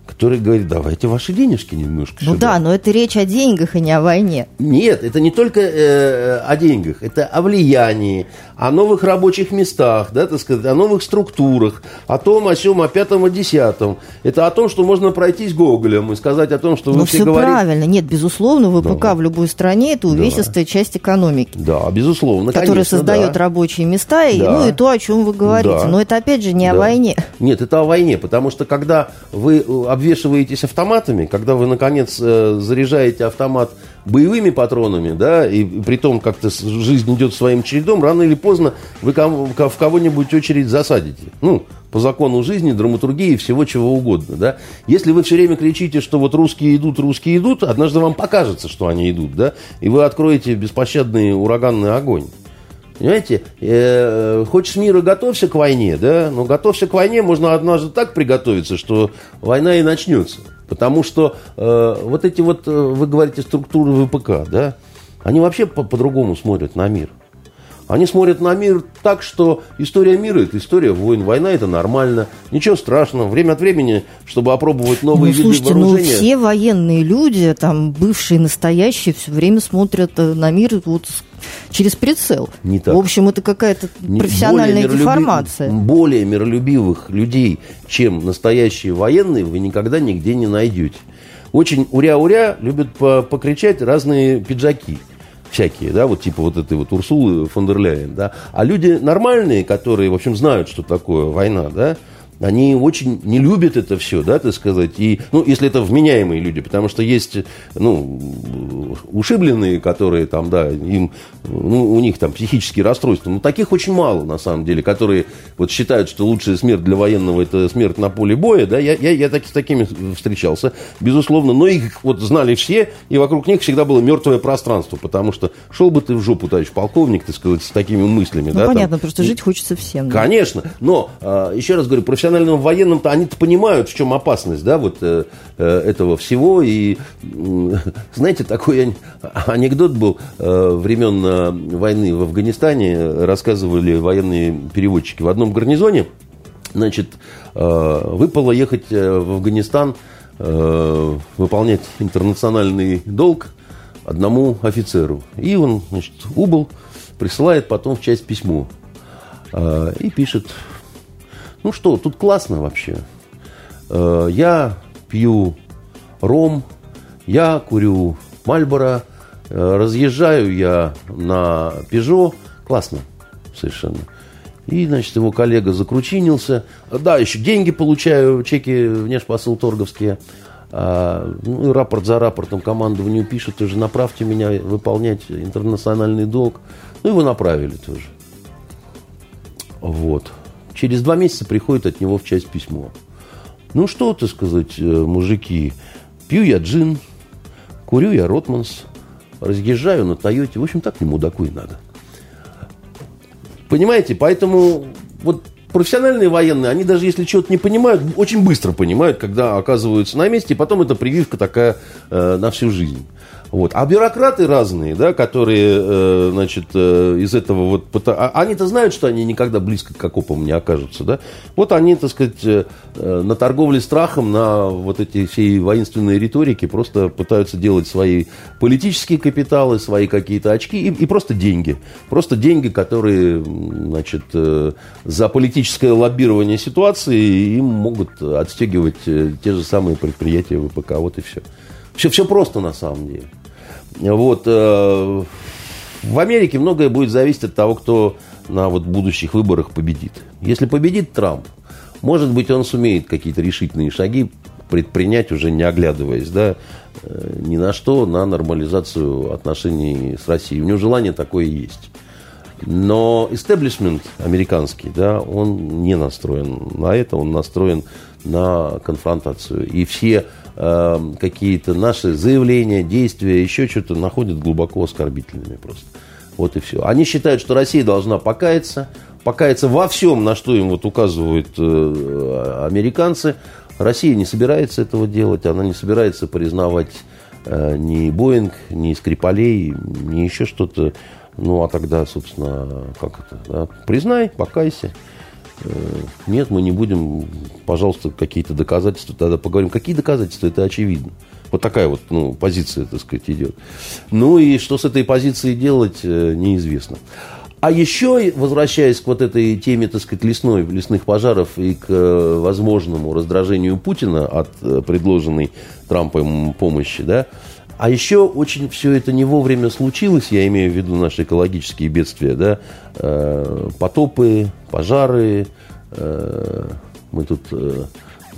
который говорит, давайте ваши денежки немножко Ну сюда. да, но это речь о деньгах, и не о войне. Нет, это не только э, о деньгах, это о влиянии, о новых рабочих местах, да, так сказать, о новых структурах, о том, о чем, о пятом, о десятом. Это о том, что можно пройтись Гоголем и сказать о том, что вы Ну все все говорите... правильно. Нет, безусловно, ВПК Да. в любой стране это увесистая часть экономики. Да, безусловно, которая конечно, создает да. рабочие места, и, Да. ну и то, о чем вы говорите. Да. Но это опять же не о Да. войне. Нет, это о войне, потому что когда вы э, обвешиваетесь автоматами, когда вы, наконец, э, заряжаете автомат боевыми патронами, да, и, при том как-то жизнь идет своим чередом, рано или поздно вы в кого-нибудь очередь засадите. Ну, по закону жизни, драматургии, всего чего угодно, да. Если вы все время кричите, что вот русские идут, русские идут, однажды вам покажется, что они идут, да, и вы откроете беспощадный ураганный огонь. Понимаете, э, хочешь мира, готовься к войне, да, но готовься к войне можно однажды так приготовиться, что война и начнется. Потому что э, вот эти вот, э, вы говорите, структуры ВПК, да, они вообще по- по-другому смотрят на мир. Они смотрят на мир так, что история мира – это история войн, война – это нормально, ничего страшного. Время от времени, чтобы опробовать новые ну, виды слушайте, ну вооружения. все военные люди, там бывшие, настоящие, все время смотрят э, на мир вот через прицел. Не так. В общем, это какая-то профессиональная более деформация. Более миролюбивых людей, чем настоящие военные, вы никогда нигде не найдете. Очень уря-уря любят по- покричать разные пиджаки всякие, да, вот типа вот этой вот Урсулы фон дер Ляйен, да. А люди нормальные, которые, в общем, знают, что такое война, да, они очень не любят это все, да, так сказать, и, ну, если это вменяемые люди, потому что есть, ну, ушибленные, которые там, да, им, ну, у них там психические расстройства, но таких очень мало, на самом деле, которые вот считают, что лучшая смерть для военного – это смерть на поле боя, да, я, я, я таки, с такими встречался, безусловно, но их вот знали все, и вокруг них всегда было мертвое пространство, потому что шел бы ты в жопу, товарищ полковник, так сказать, с такими мыслями, Ну, да, там. понятно, просто жить хочется всем. да. Конечно, но а, еще раз говорю, профессиональным военным-то они-то понимают, в чем опасность, да, вот э, э, этого всего. И м, <laughs> знаете, такой анекдот был э, времен э, войны в Афганистане, рассказывали военные переводчики в одном гарнизоне. Значит, э, выпало ехать э, в Афганистан, э, выполнять интернациональный долг одному офицеру. И он, значит, убыл, присылает потом в часть письмо. Э, И пишет, ну что, тут классно вообще. Э, Я пью ром, я курю Мальборо, э, разъезжаю я на Пежо. Классно совершенно. И, значит, его коллега закручинился. Да, еще деньги получаю, чеки внешпосылторговские. А, ну, рапорт за рапортом командованию пишут, тоже направьте меня выполнять интернациональный долг. Ну, его направили тоже. Вот. Через два месяца приходит от него в часть письмо. Ну что, так сказать, э, мужики, пью я джин, курю я Ротманс, разъезжаю на Тойоте. В общем, так не мудаку и надо. Понимаете, поэтому вот профессиональные военные, они даже если что-то не понимают, очень быстро понимают, когда оказываются на месте, и потом эта прививка такая э, на всю жизнь. Вот. А бюрократы разные, да, которые, э, значит, э, из этого вот... а- Они-то знают, что они никогда близко к окопам не окажутся, да? Вот они, так сказать, э, на торговле страхом, на вот эти все воинственные риторики просто пытаются делать свои политические капиталы, свои какие-то очки и, и просто деньги. Просто деньги, которые, значит, за политическое лоббирование ситуации им могут отстегивать те же самые предприятия ВПК. Вот и все. Все, все просто на самом деле. Вот. э, В Америке многое будет зависеть от того, кто на вот будущих выборах победит. Если победит Трамп, может быть, он сумеет какие-то решительные шаги предпринять, уже не оглядываясь, да, э, ни на что, на нормализацию отношений с Россией. У него желание такое есть. Но истеблишмент американский, да, он не настроен на это, он настроен на конфронтацию. И все э, какие-то наши заявления, действия, еще что-то находят глубоко оскорбительными просто. Вот и все. Они считают, что Россия должна покаяться, покаяться во всем, на что им вот указывают э, американцы. Россия не собирается этого делать, она не собирается признавать э, ни Боинг, ни Скрипалей, ни еще что-то. Ну, а тогда, собственно, как это? да, Признай, покайся. Э, нет, мы не будем, пожалуйста, какие-то доказательства тогда поговорим. Какие доказательства? Это очевидно. Вот такая вот ну, позиция, так сказать, идет. Ну и что с этой позицией делать, э, неизвестно. А еще, возвращаясь к вот этой теме, так сказать, лесной, лесных пожаров и к э, возможному раздражению Путина от предложенной Трампом помощи, да, а еще очень все это не вовремя случилось, я имею в виду наши экологические бедствия, да, э, потопы, пожары. Э, мы тут э,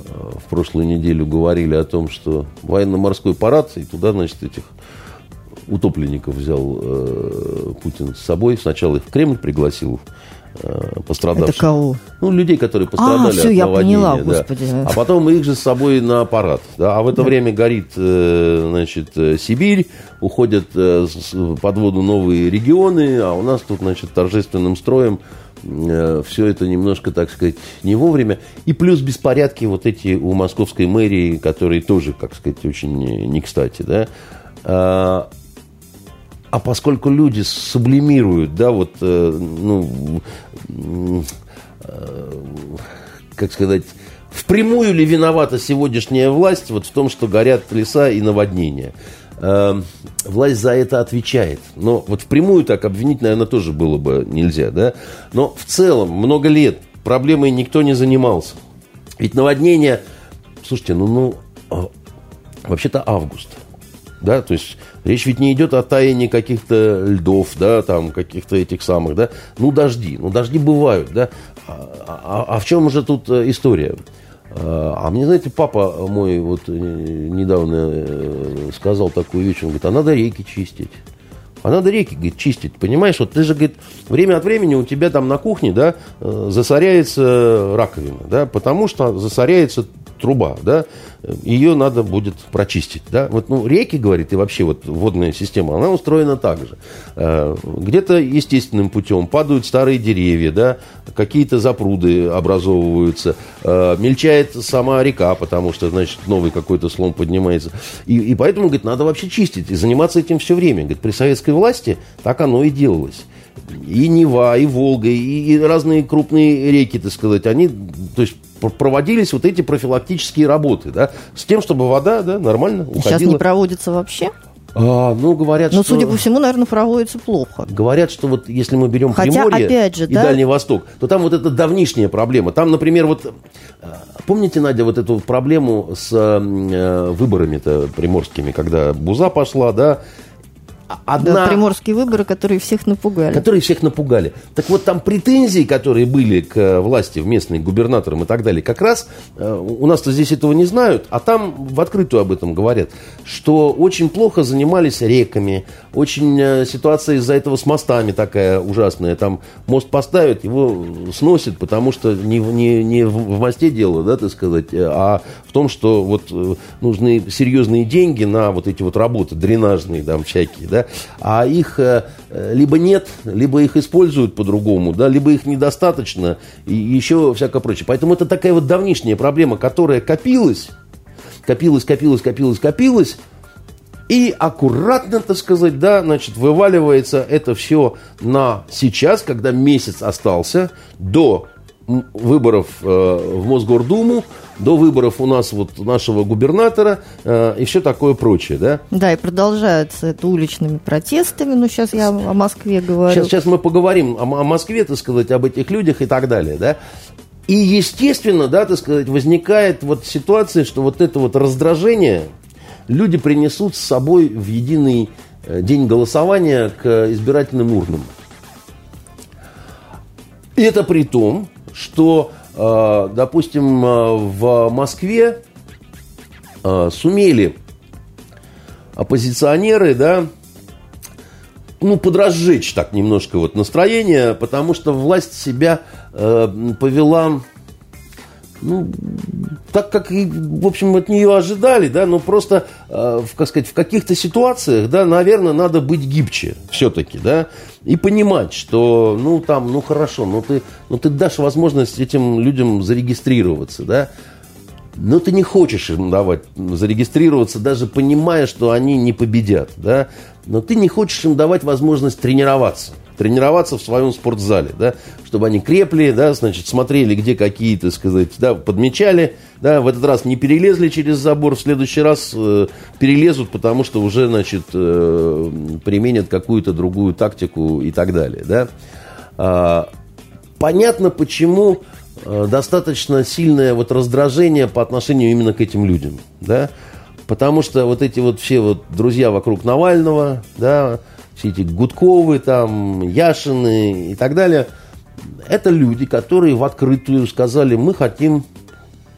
в прошлую неделю говорили о том, что военно-морской парад, и туда, значит, этих утопленников взял Путин с собой. Сначала их в Кремль пригласил, Э, пострадавших. Это кого? Ну, людей, которые пострадали а, все, от я наводнения. поняла, да. господи. А потом их же с собой на аппарат. Да? А в это да. время горит, э, значит, э, Сибирь, уходят под воду новые регионы, а у нас тут, значит, торжественным строем все это немножко, так сказать, не вовремя. И плюс беспорядки вот эти у московской мэрии, которые тоже, как сказать, очень не кстати, да. А, поскольку люди сублимируют, да, вот, э, ну, э, как сказать, впрямую ли виновата сегодняшняя власть вот в том, что горят леса и наводнения? Э, власть за это отвечает. Но вот впрямую так обвинить, наверное, тоже было бы нельзя, да? Но в целом много лет проблемой никто не занимался. Ведь наводнение, слушайте, ну, ну, вообще-то август – да, то есть речь ведь не идет о таянии каких-то льдов, да, там, каких-то этих самых, да, ну, дожди, ну, дожди бывают, да, а, а, а в чем же тут э, история? А, а мне, знаете, папа мой вот э, недавно э, сказал такую вещь, он говорит, а надо реки чистить. А надо реки, говорит, чистить, понимаешь? Вот ты же, говорит, время от времени у тебя там на кухне, да, засоряется раковина, да, потому что засоряется труба, да, ее надо будет прочистить, да. Вот, ну, реки, говорит, и вообще вот водная система, она устроена так же. Э, где-то естественным путем падают старые деревья, да, какие-то запруды образовываются, э, мельчает сама река, потому что, значит, новый какой-то слом поднимается. И, и поэтому, говорит, надо вообще чистить и заниматься этим все время. Говорит, при советской власти так оно и делалось и Нева, и Волга, и, и разные крупные реки, так сказать, они, то есть проводились вот эти профилактические работы, да, с тем, чтобы вода, да, нормально уходила. Сейчас не проводится вообще? А, ну, говорят, Но, что... судя по всему, наверное, проводится плохо. Говорят, что вот если мы берем Хотя, Приморье опять же, и да? Дальний Восток, то там вот это давнишняя проблема. Там, например, вот... Э, помните, Надя, вот эту проблему с э, выборами-то приморскими, когда Буза пошла, да, одна... Да, приморские выборы, которые всех напугали. Которые всех напугали. Так вот, там претензии, которые были к э, власти, в местной, губернаторам и так далее, как раз э, у нас-то здесь этого не знают, а там в открытую об этом говорят, что очень плохо занимались реками, очень э, ситуация из-за этого с мостами такая ужасная. Там мост поставят, его сносит, потому что не, не, не в мосте дело, да, так сказать, а в том, что вот нужны серьезные деньги на вот эти вот работы дренажные, там, всякие, да, а их э, либо нет, либо их используют по-другому, да, либо их недостаточно и еще всякое прочее. Поэтому это такая вот давнишняя проблема, которая копилась, копилась, копилась, копилась, копилась, и аккуратно, так сказать, да, значит, вываливается это все на сейчас, когда месяц остался до выборов э, в Мосгордуму, до выборов у нас вот нашего губернатора э, и все такое прочее, да? Да, и продолжается это уличными протестами, ну сейчас я о Москве говорю. Сейчас, сейчас мы поговорим о, о Москве, так сказать, об этих людях и так далее, да? И, естественно, да, так сказать, возникает вот ситуация, что вот это вот раздражение люди принесут с собой в единый э, день голосования к избирательным урнам. И это при том, что, э, допустим, э, в Москве э, сумели оппозиционеры, да, ну, подразжечь так немножко вот настроение, потому что власть себя повела ну, так как, в общем, от нее ожидали, да, но просто, э, в, как сказать, в каких-то ситуациях, да, наверное, надо быть гибче все-таки, да, и понимать, что, ну, там, ну, хорошо, ну, ты, ну, ты дашь возможность этим людям зарегистрироваться, да, но ты не хочешь им давать зарегистрироваться, даже понимая, что они не победят, да, но ты не хочешь им давать возможность тренироваться. Тренироваться в своем спортзале, да, чтобы они крепли, да, значит, смотрели, где какие, так сказать, да, подмечали, да, в этот раз не перелезли через забор, в следующий раз э, перелезут, потому что уже, значит, э, применят какую-то другую тактику и так далее, да. А, понятно, почему достаточно сильное вот раздражение по отношению именно к этим людям, да, потому что вот эти вот все вот друзья вокруг Навального, да, все эти Гудковы, там, Яшины и так далее, это люди, которые в открытую сказали, мы хотим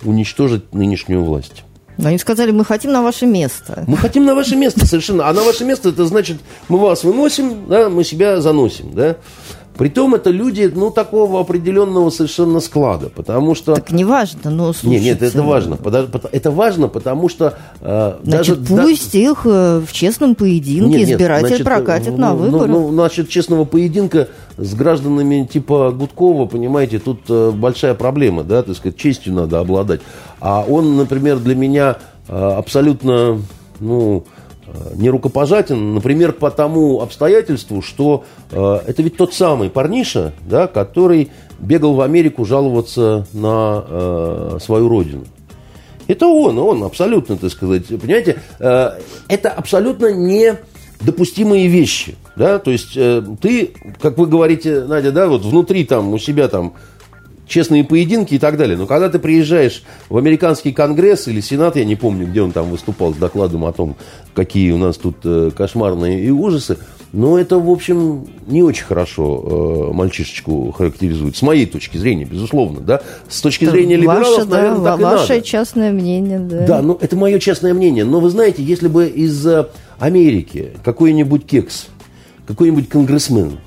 уничтожить нынешнюю власть. Они сказали, мы хотим на ваше место. Мы хотим на ваше место, совершенно. А на ваше место, это значит, мы вас выносим, да, мы себя заносим, да. Притом это люди, ну, такого определенного совершенно склада, потому что... Так не важно, но слушайте... Нет, нет, это важно. Это важно, потому что... Э, значит, даже, пусть да... их э, в честном поединке нет, избиратель значит, прокатит ну, на выборы. Ну, ну, значит, честного поединка с гражданами типа Гудкова, понимаете, тут э, большая проблема, да, так сказать, честью надо обладать. А он, например, для меня э, абсолютно, ну, Э, не рукопожатен, например, по тому обстоятельству, что э, это ведь тот самый парниша, да, который бегал в Америку жаловаться на э, свою родину. Это он, он абсолютно, так сказать, понимаете, э, это абсолютно недопустимые вещи, да, то есть э, ты, как вы говорите, Надя, да, вот внутри там у себя там честные поединки и так далее. Но когда ты приезжаешь в американский конгресс или сенат, я не помню, где он там выступал с докладом о том, какие у нас тут э, кошмарные и ужасы, но это, в общем, не очень хорошо э, мальчишечку характеризует. С моей точки зрения, безусловно, да. С точки это зрения либералов, ваше, наверное, да, так ваше и надо. частное мнение, да. Да, ну это мое частное мнение. Но вы знаете, если бы из Америки какой-нибудь кекс, какой-нибудь конгрессмен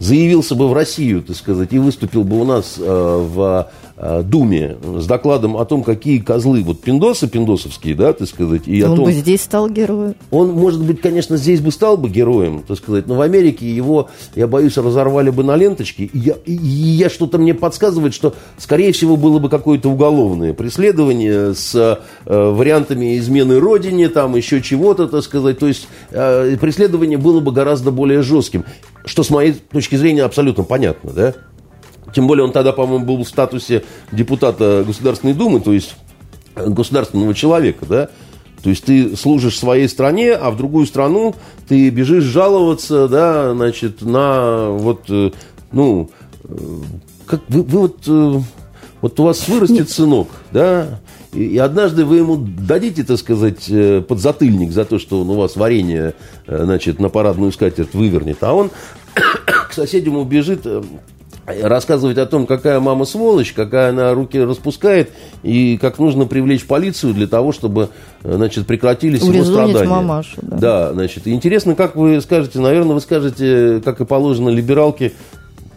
заявился бы в Россию, так сказать, и выступил бы у нас э, в Думе с докладом о том, какие козлы, вот пиндосы пиндосовские, да, так сказать, и он о том... бы здесь стал героем. Он, может быть, конечно, здесь бы стал бы героем, так сказать, но в Америке его, я боюсь, разорвали бы на ленточки, и я, и я что-то мне подсказывает, что, скорее всего, было бы какое-то уголовное преследование с э, вариантами измены родине, там, еще чего-то, так сказать, то есть э, преследование было бы гораздо более жестким, что, с моей точки зрения, абсолютно понятно, да, тем более он тогда, по-моему, был в статусе депутата Государственной Думы, то есть государственного человека, да. То есть ты служишь своей стране, а в другую страну ты бежишь жаловаться, да, значит, на вот, э, ну, э, как вы, вы вот, э, вот у вас вырастет сынок, да, и, и однажды вы ему дадите, так сказать, подзатыльник за то, что он у вас варенье, значит, на парадную скатерть вывернет, а он <coughs> к соседям убежит рассказывать о том, какая мама сволочь, какая она руки распускает, и как нужно привлечь полицию для того, чтобы значит, прекратились его страдания. мамашу, да. да, значит, интересно, как вы скажете, наверное, вы скажете, как и положено либералке,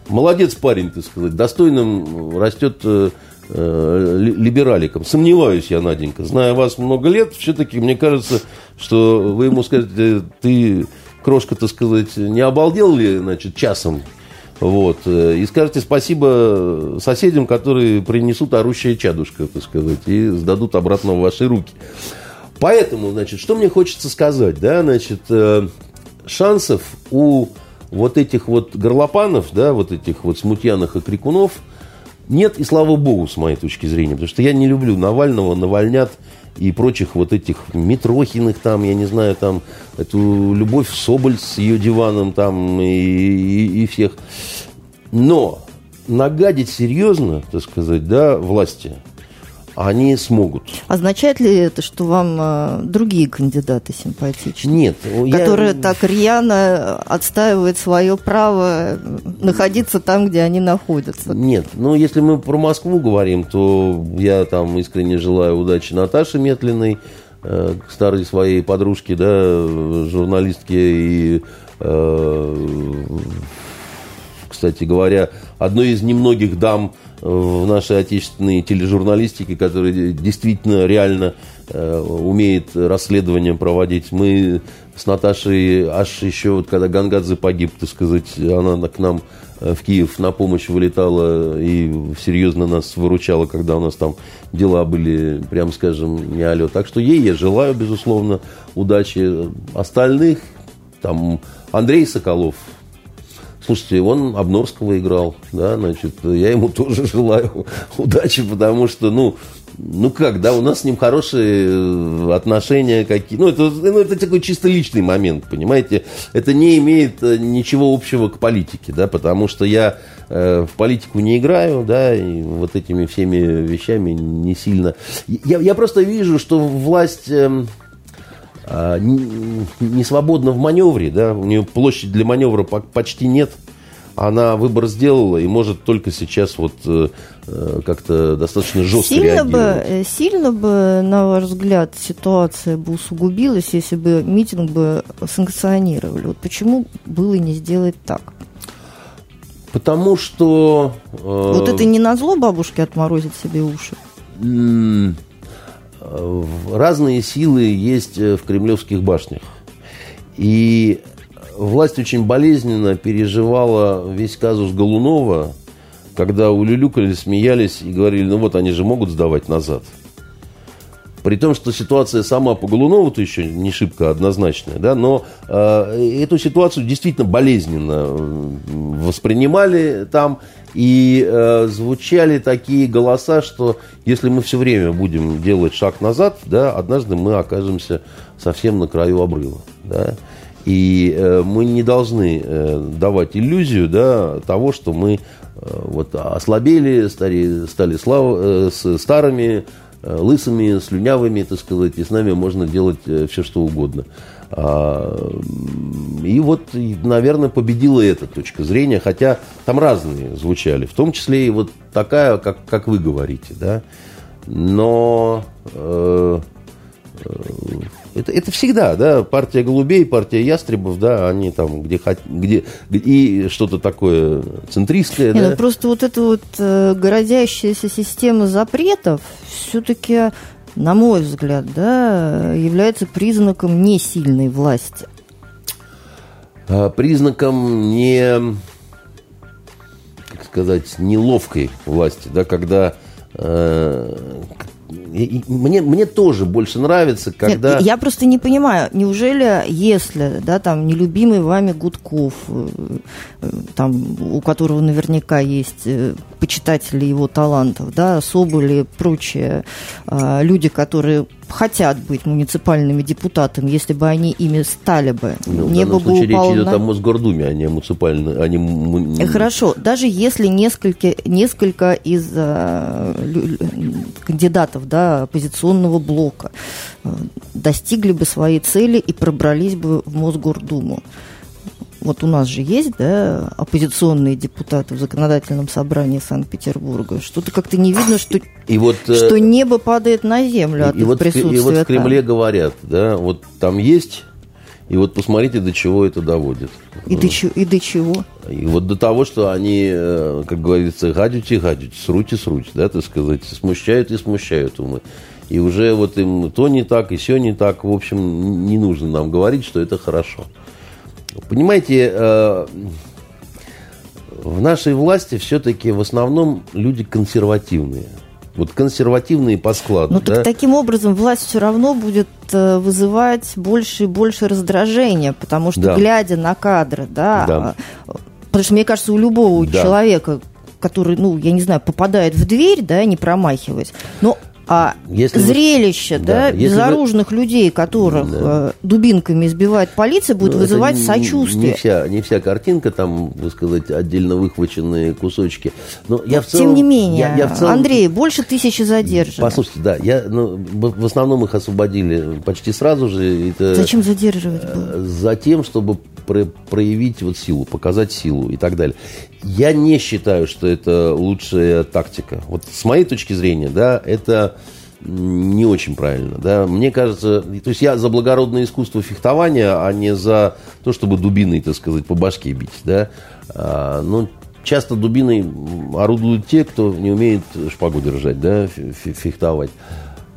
молодец парень, так сказать, достойным растет э, э либераликом. Сомневаюсь я, Наденька, зная вас много лет, все-таки мне кажется, что вы ему скажете, ты, крошка, так сказать, не обалдел ли, значит, часом вот. Э, и скажете спасибо соседям, которые принесут орущее чадушка, так сказать, и сдадут обратно в ваши руки. Поэтому, значит, что мне хочется сказать, да, значит, э, шансов у вот этих вот горлопанов, да, вот этих вот смутьяных и крикунов нет, и слава богу, с моей точки зрения, потому что я не люблю Навального, Навальнят и прочих вот этих Митрохиных там, я не знаю, там, эту Любовь Соболь с ее диваном там и, и, и всех. Но нагадить серьезно, так сказать, да, власти – они смогут. Означает ли это, что вам э, другие кандидаты симпатичны? Нет. Которые я... так рьяно отстаивают свое право находиться там, где они находятся? Нет. Ну, если мы про Москву говорим, то я там искренне желаю удачи Наташе Метлиной, э, старой своей подружке, да, журналистке и э, кстати говоря, одной из немногих дам в нашей отечественной тележурналистике, которая действительно реально э, умеет расследование проводить. Мы с Наташей, аж еще вот когда Гангадзе погиб, так сказать, она к нам в Киев на помощь вылетала и серьезно нас выручала, когда у нас там дела были, прям скажем, не алё. Так что ей я желаю, безусловно, удачи. Остальных, там, Андрей Соколов, Слушайте, он Обнорского играл, да, значит, я ему <laughs> тоже желаю удачи, потому что, ну, ну как, да, у нас с ним хорошие э, отношения какие. Ну, это, ну, это такой чисто личный момент, понимаете. Это не имеет э, ничего общего к политике, да, потому что я э, в политику не играю, да, и вот этими всеми вещами не сильно. Я, я просто вижу, что власть... Э, не свободна в маневре, да, у нее площадь для маневра почти нет она выбор сделала и может только сейчас вот э, э, как-то достаточно жестко сильно реагировать. Бы, э, сильно бы, на ваш взгляд, ситуация бы усугубилась, если бы митинг бы санкционировали? Вот почему было не сделать так? Потому что... Э, вот это не на зло бабушки отморозить себе уши? Разные силы есть в кремлевских башнях. И власть очень болезненно переживала весь казус Голунова, когда улюлюкали, смеялись и говорили, ну вот они же могут сдавать назад. При том, что ситуация сама по Голунову-то еще не шибко однозначная, да, но э, эту ситуацию действительно болезненно воспринимали там, и э, звучали такие голоса, что если мы все время будем делать шаг назад, да, однажды мы окажемся совсем на краю обрыва, да. И э, мы не должны э, давать иллюзию да, того, что мы э, вот, ослабели, стали, стали слав, э, с старыми, лысыми, слюнявыми, так сказать, и с нами можно делать э, все, что угодно. А, и вот, наверное, победила эта точка зрения, хотя там разные звучали, в том числе и вот такая, как, как вы говорите, да. Но э, э, это, это всегда, да, партия голубей, партия ястребов, да, они там, где, где, и что-то такое центристское, Не, да. Ну, просто вот эта вот э, городящаяся система запретов все-таки, на мой взгляд, да, является признаком несильной власти. А, признаком не, как сказать, неловкой власти, да, когда э, мне, мне тоже больше нравится, когда... Нет, я просто не понимаю, неужели, если, да, там, нелюбимый вами Гудков, э, э, там, у которого наверняка есть э, почитатели его талантов, да, Соболь и прочие люди, которые хотят быть муниципальными депутатами, если бы они ими стали бы. Ну, небо в данном случае речь идет на... о Мосгордуме, а не муниципальной. А не... Хорошо, даже если несколько, несколько из а, кандидатов да, оппозиционного блока а, достигли бы своей цели и пробрались бы в Мосгордуму вот у нас же есть, да, оппозиционные депутаты в законодательном собрании Санкт-Петербурга. Что-то как-то не видно, что, и вот, э, что небо падает на землю от и их вот, присутствия. И вот в Кремле там. говорят, да, вот там есть, и вот посмотрите, до чего это доводит. И, до, и до чего? И вот до того, что они, э, как говорится, гадите, гадите, срути, срути, да, так сказать, смущают и смущают умы. И уже вот им то не так, и все не так. В общем, не нужно нам говорить, что это хорошо. Понимаете, э, в нашей власти все-таки в основном люди консервативные. Вот консервативные по складу. Ну, да? так таким образом власть все равно будет э, вызывать больше и больше раздражения, потому что, да. глядя на кадры, да, да. потому что, мне кажется, у любого да. человека, который, ну, я не знаю, попадает в дверь, да, не промахиваясь, но а если зрелище, вы, да, да безоружных вы, людей, которых да. Э, дубинками избивает полиция, будет ну, вызывать не, сочувствие. Не вся, не вся картинка, там, так сказать, отдельно выхваченные кусочки. Но я в целом, Тем не менее, я, я в целом, Андрей, больше тысячи задержанных. Послушайте, да, я, ну, в основном их освободили почти сразу же. Это, Зачем задерживать было? Затем, чтобы проявить вот силу, показать силу и так далее. Я не считаю, что это лучшая тактика. Вот с моей точки зрения, да, это не очень правильно. Да? Мне кажется, то есть я за благородное искусство фехтования, а не за то, чтобы дубиной, так сказать, по башке бить. Да? А, ну, часто дубиной орудуют те, кто не умеет шпагу держать, да, фехтовать.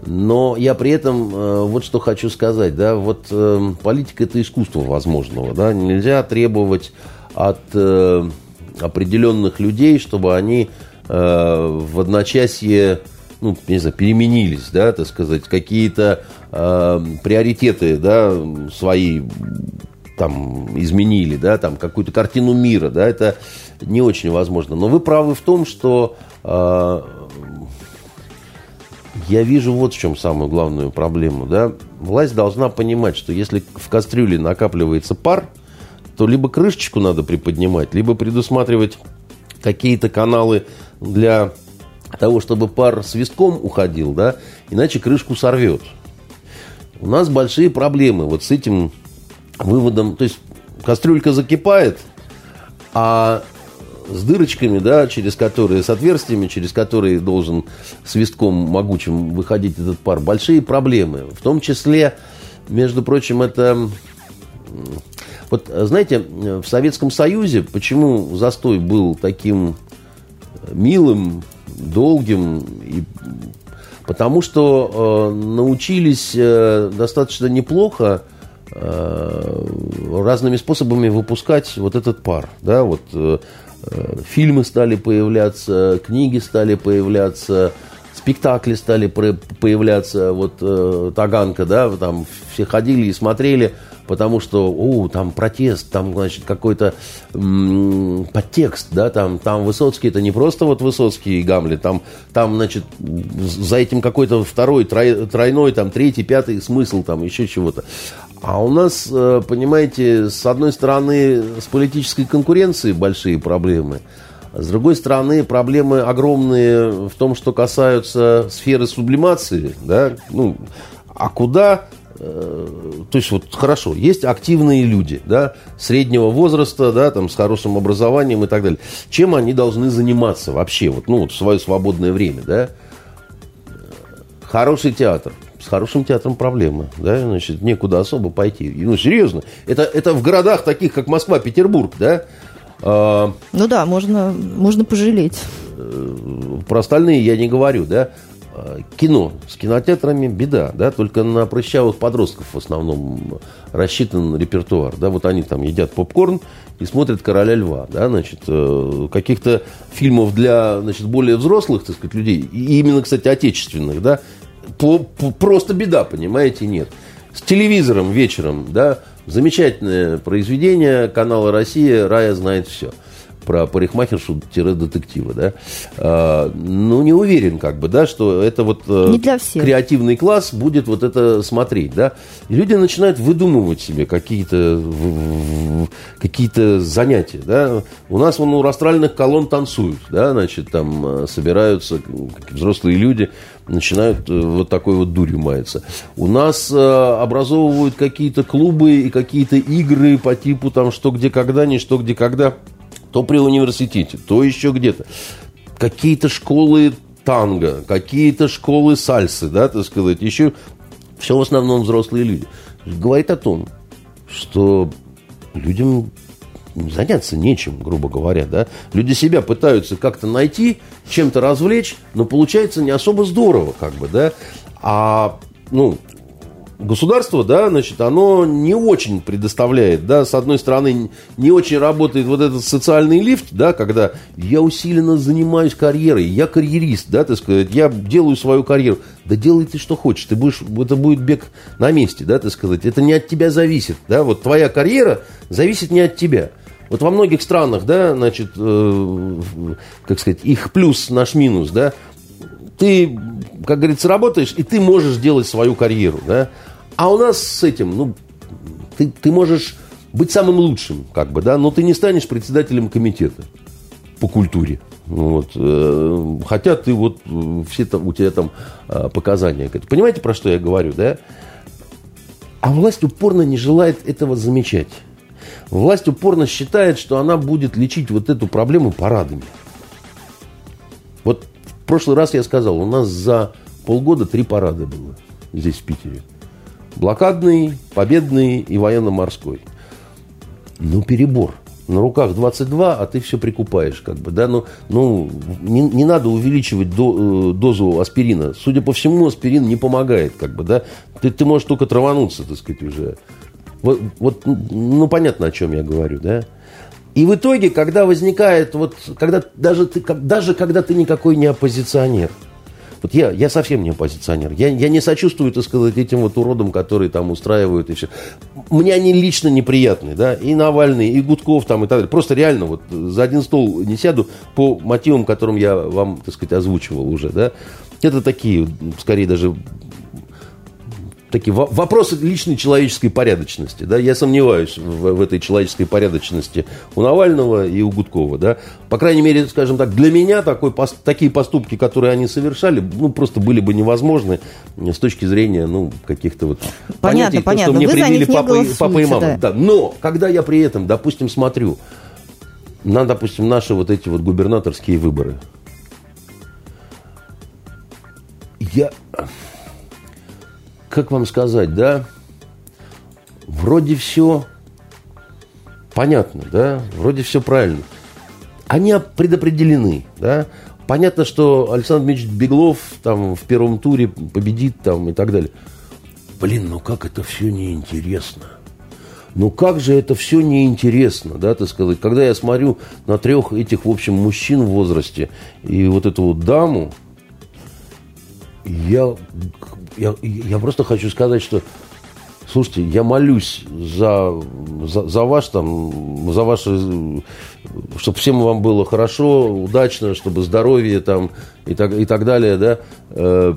Но я при этом э, вот что хочу сказать, да, вот э, политика это искусство возможного, да, нельзя требовать от э, определенных людей, чтобы они э, в одночасье, ну, не знаю, переменились, да, так сказать, какие-то э, приоритеты, да, свои там изменили, да, там какую-то картину мира, да, это не очень возможно. Но вы правы в том, что э, я вижу вот в чем самую главную проблему. Да? Власть должна понимать, что если в кастрюле накапливается пар, то либо крышечку надо приподнимать, либо предусматривать какие-то каналы для того, чтобы пар свистком уходил, да, иначе крышку сорвет. У нас большие проблемы вот с этим выводом. То есть кастрюлька закипает, а с дырочками, да, через которые, с отверстиями, через которые должен свистком могучим выходить этот пар, большие проблемы. В том числе, между прочим, это... Вот, знаете, в Советском Союзе почему застой был таким милым, долгим и Потому что э, научились э, достаточно неплохо э, разными способами выпускать вот этот пар. Да, вот э, Э, фильмы стали появляться, книги стали появляться, спектакли стали появляться, вот э, Таганка, да, там все ходили и смотрели, потому что, о, там протест, там, значит, какой-то м- подтекст, да, там, там Высоцкий, это не просто вот Высоцкий и Гамлет, там, там, значит, за этим какой-то второй, трой, тройной, там, третий, пятый смысл, там, еще чего-то. А у нас, э, понимаете, с одной стороны, с политической конкуренцией большие проблемы, а с другой стороны, проблемы огромные в том, что касаются сферы сублимации, да, ну, а куда э, то есть вот хорошо, есть активные люди, да, среднего возраста, да, там, с хорошим образованием и так далее. Чем они должны заниматься вообще, вот, ну, вот в свое свободное время, да? Хороший театр, с хорошим театром проблемы, да, значит, некуда особо пойти. Ну, серьезно, это, это в городах таких, как Москва, Петербург, да, а, ну да, можно, можно пожалеть. Э, про остальные я не говорю, да. А, кино. С кинотеатрами беда, да, только на прыщавых подростков в основном рассчитан репертуар, да, вот они там едят попкорн и смотрят «Короля льва», да, значит, э, каких-то фильмов для, значит, более взрослых, так сказать, людей, и именно, кстати, отечественных, да, по, по, просто беда, понимаете, нет. С телевизором вечером, да, замечательное произведение канала «Россия», «Рая знает все» про парикмахершу-детектива, да, а, ну, не уверен, как бы, да, что это вот э, не для всех. креативный класс будет вот это смотреть, да. И люди начинают выдумывать себе какие-то какие занятия, да. У нас вон у растральных колонн танцуют, да, значит, там э, собираются взрослые люди, начинают э, вот такой вот дурью маяться. У нас образовывают какие-то клубы и какие-то игры по типу там что где когда, не что где когда то при университете, то еще где-то. Какие-то школы танго, какие-то школы сальсы, да, так сказать, еще все в основном взрослые люди. Говорит о том, что людям заняться нечем, грубо говоря, да. Люди себя пытаются как-то найти, чем-то развлечь, но получается не особо здорово, как бы, да. А, ну, государство, да, значит, оно не очень предоставляет, да, с одной стороны, не очень работает вот этот социальный лифт, да, когда я усиленно занимаюсь карьерой, я карьерист, да, так сказать, я делаю свою карьеру. Да делай ты что хочешь, ты будешь, это будет бег на месте, да, так сказать, это не от тебя зависит, да, вот твоя карьера зависит не от тебя. Вот во многих странах, да, значит, э, как сказать, их плюс, наш минус, да, ты, как говорится, работаешь, и ты можешь делать свою карьеру, да. А у нас с этим, ну, ты, ты можешь быть самым лучшим, как бы, да, но ты не станешь председателем комитета по культуре. Вот. Э, хотя ты вот, все там, у тебя там э, показания. Понимаете, про что я говорю, да? А власть упорно не желает этого замечать. Власть упорно считает, что она будет лечить вот эту проблему парадами. Вот в прошлый раз я сказал, у нас за полгода три парада было здесь, в Питере. Блокадный, победный и военно-морской. Ну, перебор. на руках 22, а ты все прикупаешь, как бы, да, ну, ну не, не надо увеличивать до, э, дозу аспирина. Судя по всему, аспирин не помогает, как бы, да, ты, ты можешь только травануться, так сказать, уже. Вот, вот, ну, понятно, о чем я говорю, да. И в итоге, когда возникает, вот, когда даже, ты, даже когда ты никакой не оппозиционер – вот я, я совсем не оппозиционер. Я, я не сочувствую, так сказать, этим вот уродам, которые там устраивают и все. Мне они лично неприятны, да, и Навальный, и Гудков там и так далее. Просто реально вот за один стол не сяду по мотивам, которым я вам, так сказать, озвучивал уже, да. Это такие, скорее даже такие вопросы личной человеческой порядочности. Да? Я сомневаюсь в, в этой человеческой порядочности у Навального и у Гудкова. Да? По крайней мере, скажем так, для меня такой, такие поступки, которые они совершали, ну, просто были бы невозможны с точки зрения ну, каких-то вот понятно, понятий, понятно. То, что мне привили папа, папа и мама. Да. Да. Но когда я при этом, допустим, смотрю на, допустим, наши вот эти вот губернаторские выборы, я как вам сказать, да, вроде все понятно, да, вроде все правильно. Они предопределены, да. Понятно, что Александр Дмитриевич Беглов там в первом туре победит там и так далее. Блин, ну как это все неинтересно. Ну как же это все неинтересно, да, так сказать. Когда я смотрю на трех этих, в общем, мужчин в возрасте и вот эту вот даму, я я, я просто хочу сказать, что Слушайте, я молюсь за, за, за ваш там, за ваше, чтобы всем вам было хорошо, удачно, чтобы здоровье там и так, и так далее, да. Э,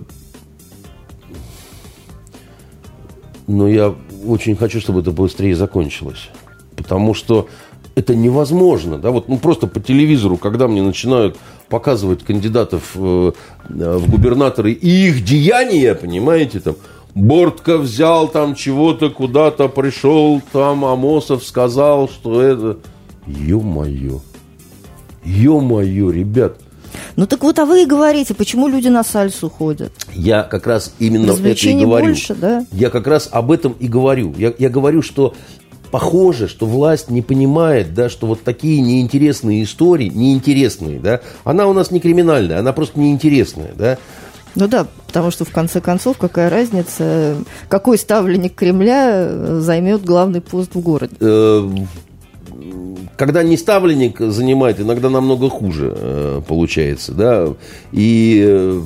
но я очень хочу, чтобы это быстрее закончилось. Потому что это невозможно, да, вот ну просто по телевизору, когда мне начинают показывать кандидатов э, в губернаторы и их деяния, понимаете, там, Бортко взял там чего-то, куда-то пришел, там Амосов сказал, что это... Ё-моё, ё-моё, ребят, ну так вот, а вы и говорите, почему люди на сальсу ходят? Я как раз именно это и говорю. больше, да? Я как раз об этом и говорю. Я, я говорю, что похоже, что власть не понимает, да, что вот такие неинтересные истории, неинтересные, да, она у нас не криминальная, она просто неинтересная, да. Ну да, потому что в конце концов, какая разница, какой ставленник Кремля займет главный пост в городе? Э, когда не ставленник занимает, иногда намного хуже э, получается, да, и э,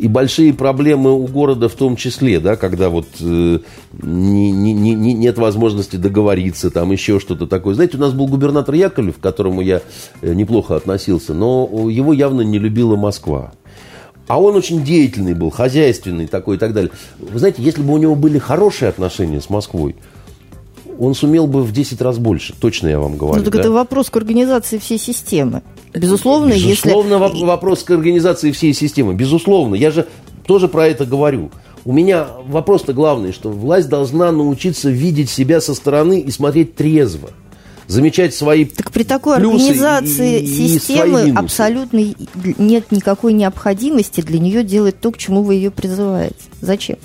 и большие проблемы у города в том числе, да, когда вот э, не, не, не, нет возможности договориться, там еще что-то такое. Знаете, у нас был губернатор Яковлев, к которому я э, неплохо относился, но его явно не любила Москва. А он очень деятельный был, хозяйственный такой и так далее. Вы знаете, если бы у него были хорошие отношения с Москвой, он сумел бы в 10 раз больше, точно я вам говорю. Ну, так да? это вопрос к организации всей системы. Безусловно, Безусловно, если... вопрос к организации всей системы. Безусловно. Я же тоже про это говорю. У меня вопрос-то главный, что власть должна научиться видеть себя со стороны и смотреть трезво замечать свои Так при такой организации и, системы и абсолютно нет никакой необходимости для нее делать то, к чему вы ее призываете. Зачем?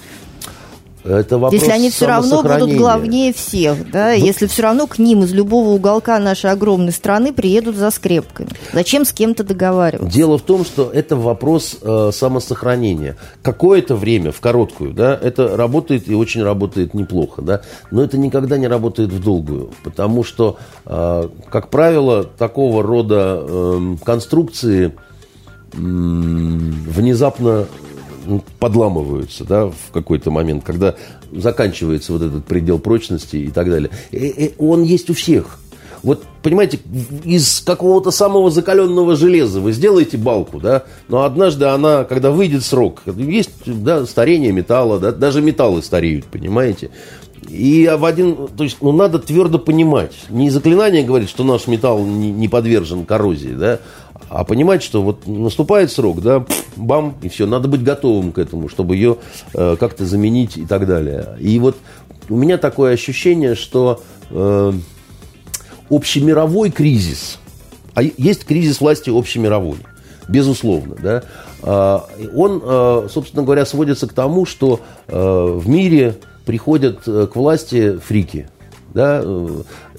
Это вопрос Если они все равно будут главнее всех, да, ну, если все равно к ним из любого уголка нашей огромной страны приедут за скрепками. Зачем с кем-то договариваться? Дело в том, что это вопрос э, самосохранения. Какое-то время, в короткую, да, это работает и очень работает неплохо, да, но это никогда не работает в долгую, потому что, э, как правило, такого рода э, конструкции э, внезапно подламываются да, в какой-то момент, когда заканчивается вот этот предел прочности и так далее. И, и он есть у всех. Вот, понимаете, из какого-то самого закаленного железа вы сделаете балку, да, но однажды она, когда выйдет срок, есть да, старение металла, да, даже металлы стареют, понимаете. И в один, то есть, ну, надо твердо понимать. Не заклинание говорит, что наш металл не, не подвержен коррозии, да, а понимать, что вот наступает срок, да, бам, и все, надо быть готовым к этому, чтобы ее э, как-то заменить и так далее. И вот у меня такое ощущение, что э, общемировой кризис, а есть кризис власти общемировой, безусловно, да, э, он, э, собственно говоря, сводится к тому, что э, в мире приходят к власти фрики, Да?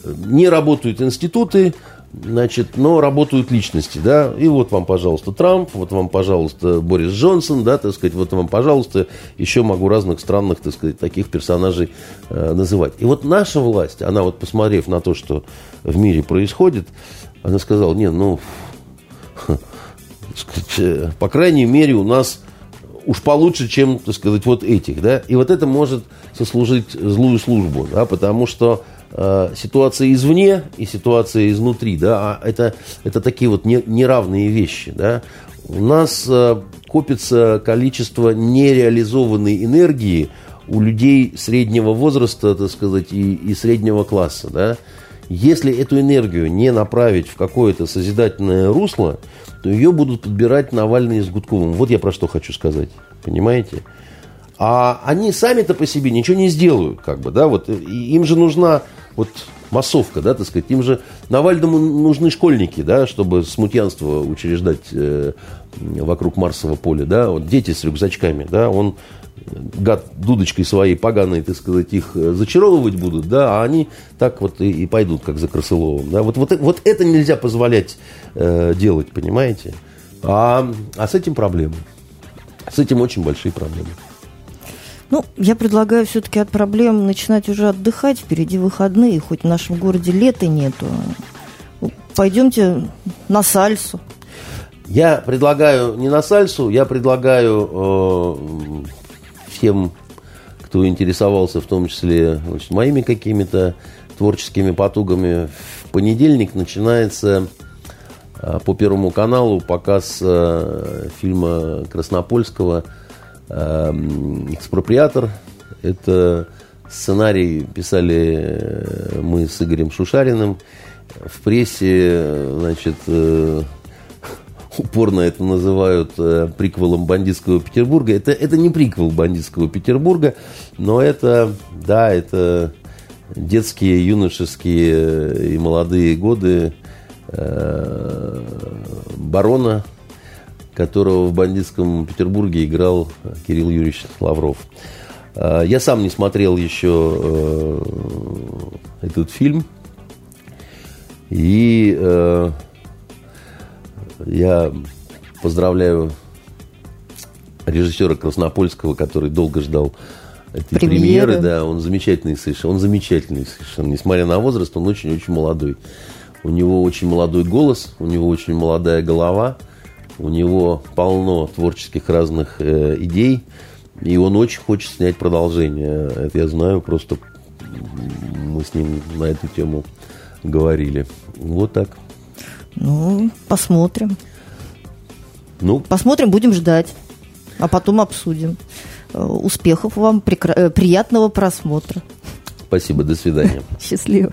Не работают институты, значит, но работают личности, да, и вот вам, пожалуйста, Трамп, вот вам, пожалуйста, Борис Джонсон, да, так сказать, вот вам, пожалуйста, еще могу разных странных, так сказать, таких персонажей э, называть. И вот наша власть, она вот, посмотрев на то, что в мире происходит, она сказала, не, ну, э, по крайней мере, у нас уж получше, чем, так сказать, вот этих, да, и вот это может сослужить злую службу, да, потому что Э, ситуация извне и ситуация изнутри, да, а это, это такие вот не, неравные вещи, да. У нас э, копится количество нереализованной энергии у людей среднего возраста, так сказать, и, и среднего класса, да. Если эту энергию не направить в какое-то созидательное русло, то ее будут подбирать Навальный с Гудковым. Вот я про что хочу сказать. Понимаете? А они сами-то по себе ничего не сделают, как бы, да, вот им же нужна вот массовка, да, так сказать. Им же Навальному нужны школьники, да, чтобы смутьянство учреждать э, вокруг Марсового поля, да, вот дети с рюкзачками, да, он гад дудочкой своей поганой, так сказать, их э, зачаровывать будут, да, а они так вот и, и пойдут, как за Красыловым, да, вот, вот, вот это нельзя позволять э, делать, понимаете, а, а с этим проблемы, с этим очень большие проблемы. Ну, я предлагаю все-таки от проблем начинать уже отдыхать. Впереди выходные, хоть в нашем городе лета нету. Пойдемте на сальсу. Я предлагаю не на сальсу, я предлагаю э, всем, кто интересовался, в том числе значит, моими какими-то творческими потугами, в понедельник начинается э, по Первому каналу показ э, фильма Краснопольского экспроприатор. Это сценарий писали э, мы с Игорем Шушариным. В прессе, значит, э, упорно это называют э, приквелом бандитского Петербурга. Это, это не приквел бандитского Петербурга, но это, да, это детские, юношеские и молодые годы барона которого в бандитском Петербурге играл Кирилл Юрьевич Лавров. А, я сам не смотрел еще э, этот фильм. И э, я поздравляю режиссера Краснопольского, который долго ждал этой премьеры. премьеры. Да, он замечательный совершенно. Он замечательный совершенно. Несмотря на возраст, он очень-очень молодой. У него очень молодой голос, у него очень молодая голова – у него полно творческих разных э, идей, и он очень хочет снять продолжение. Это я знаю, просто мы с ним на эту тему говорили. Вот так. Ну, посмотрим. Ну, посмотрим, будем ждать, а потом обсудим. Э, успехов вам. Э, приятного просмотра. Спасибо, до свидания. <laughs> Счастливо.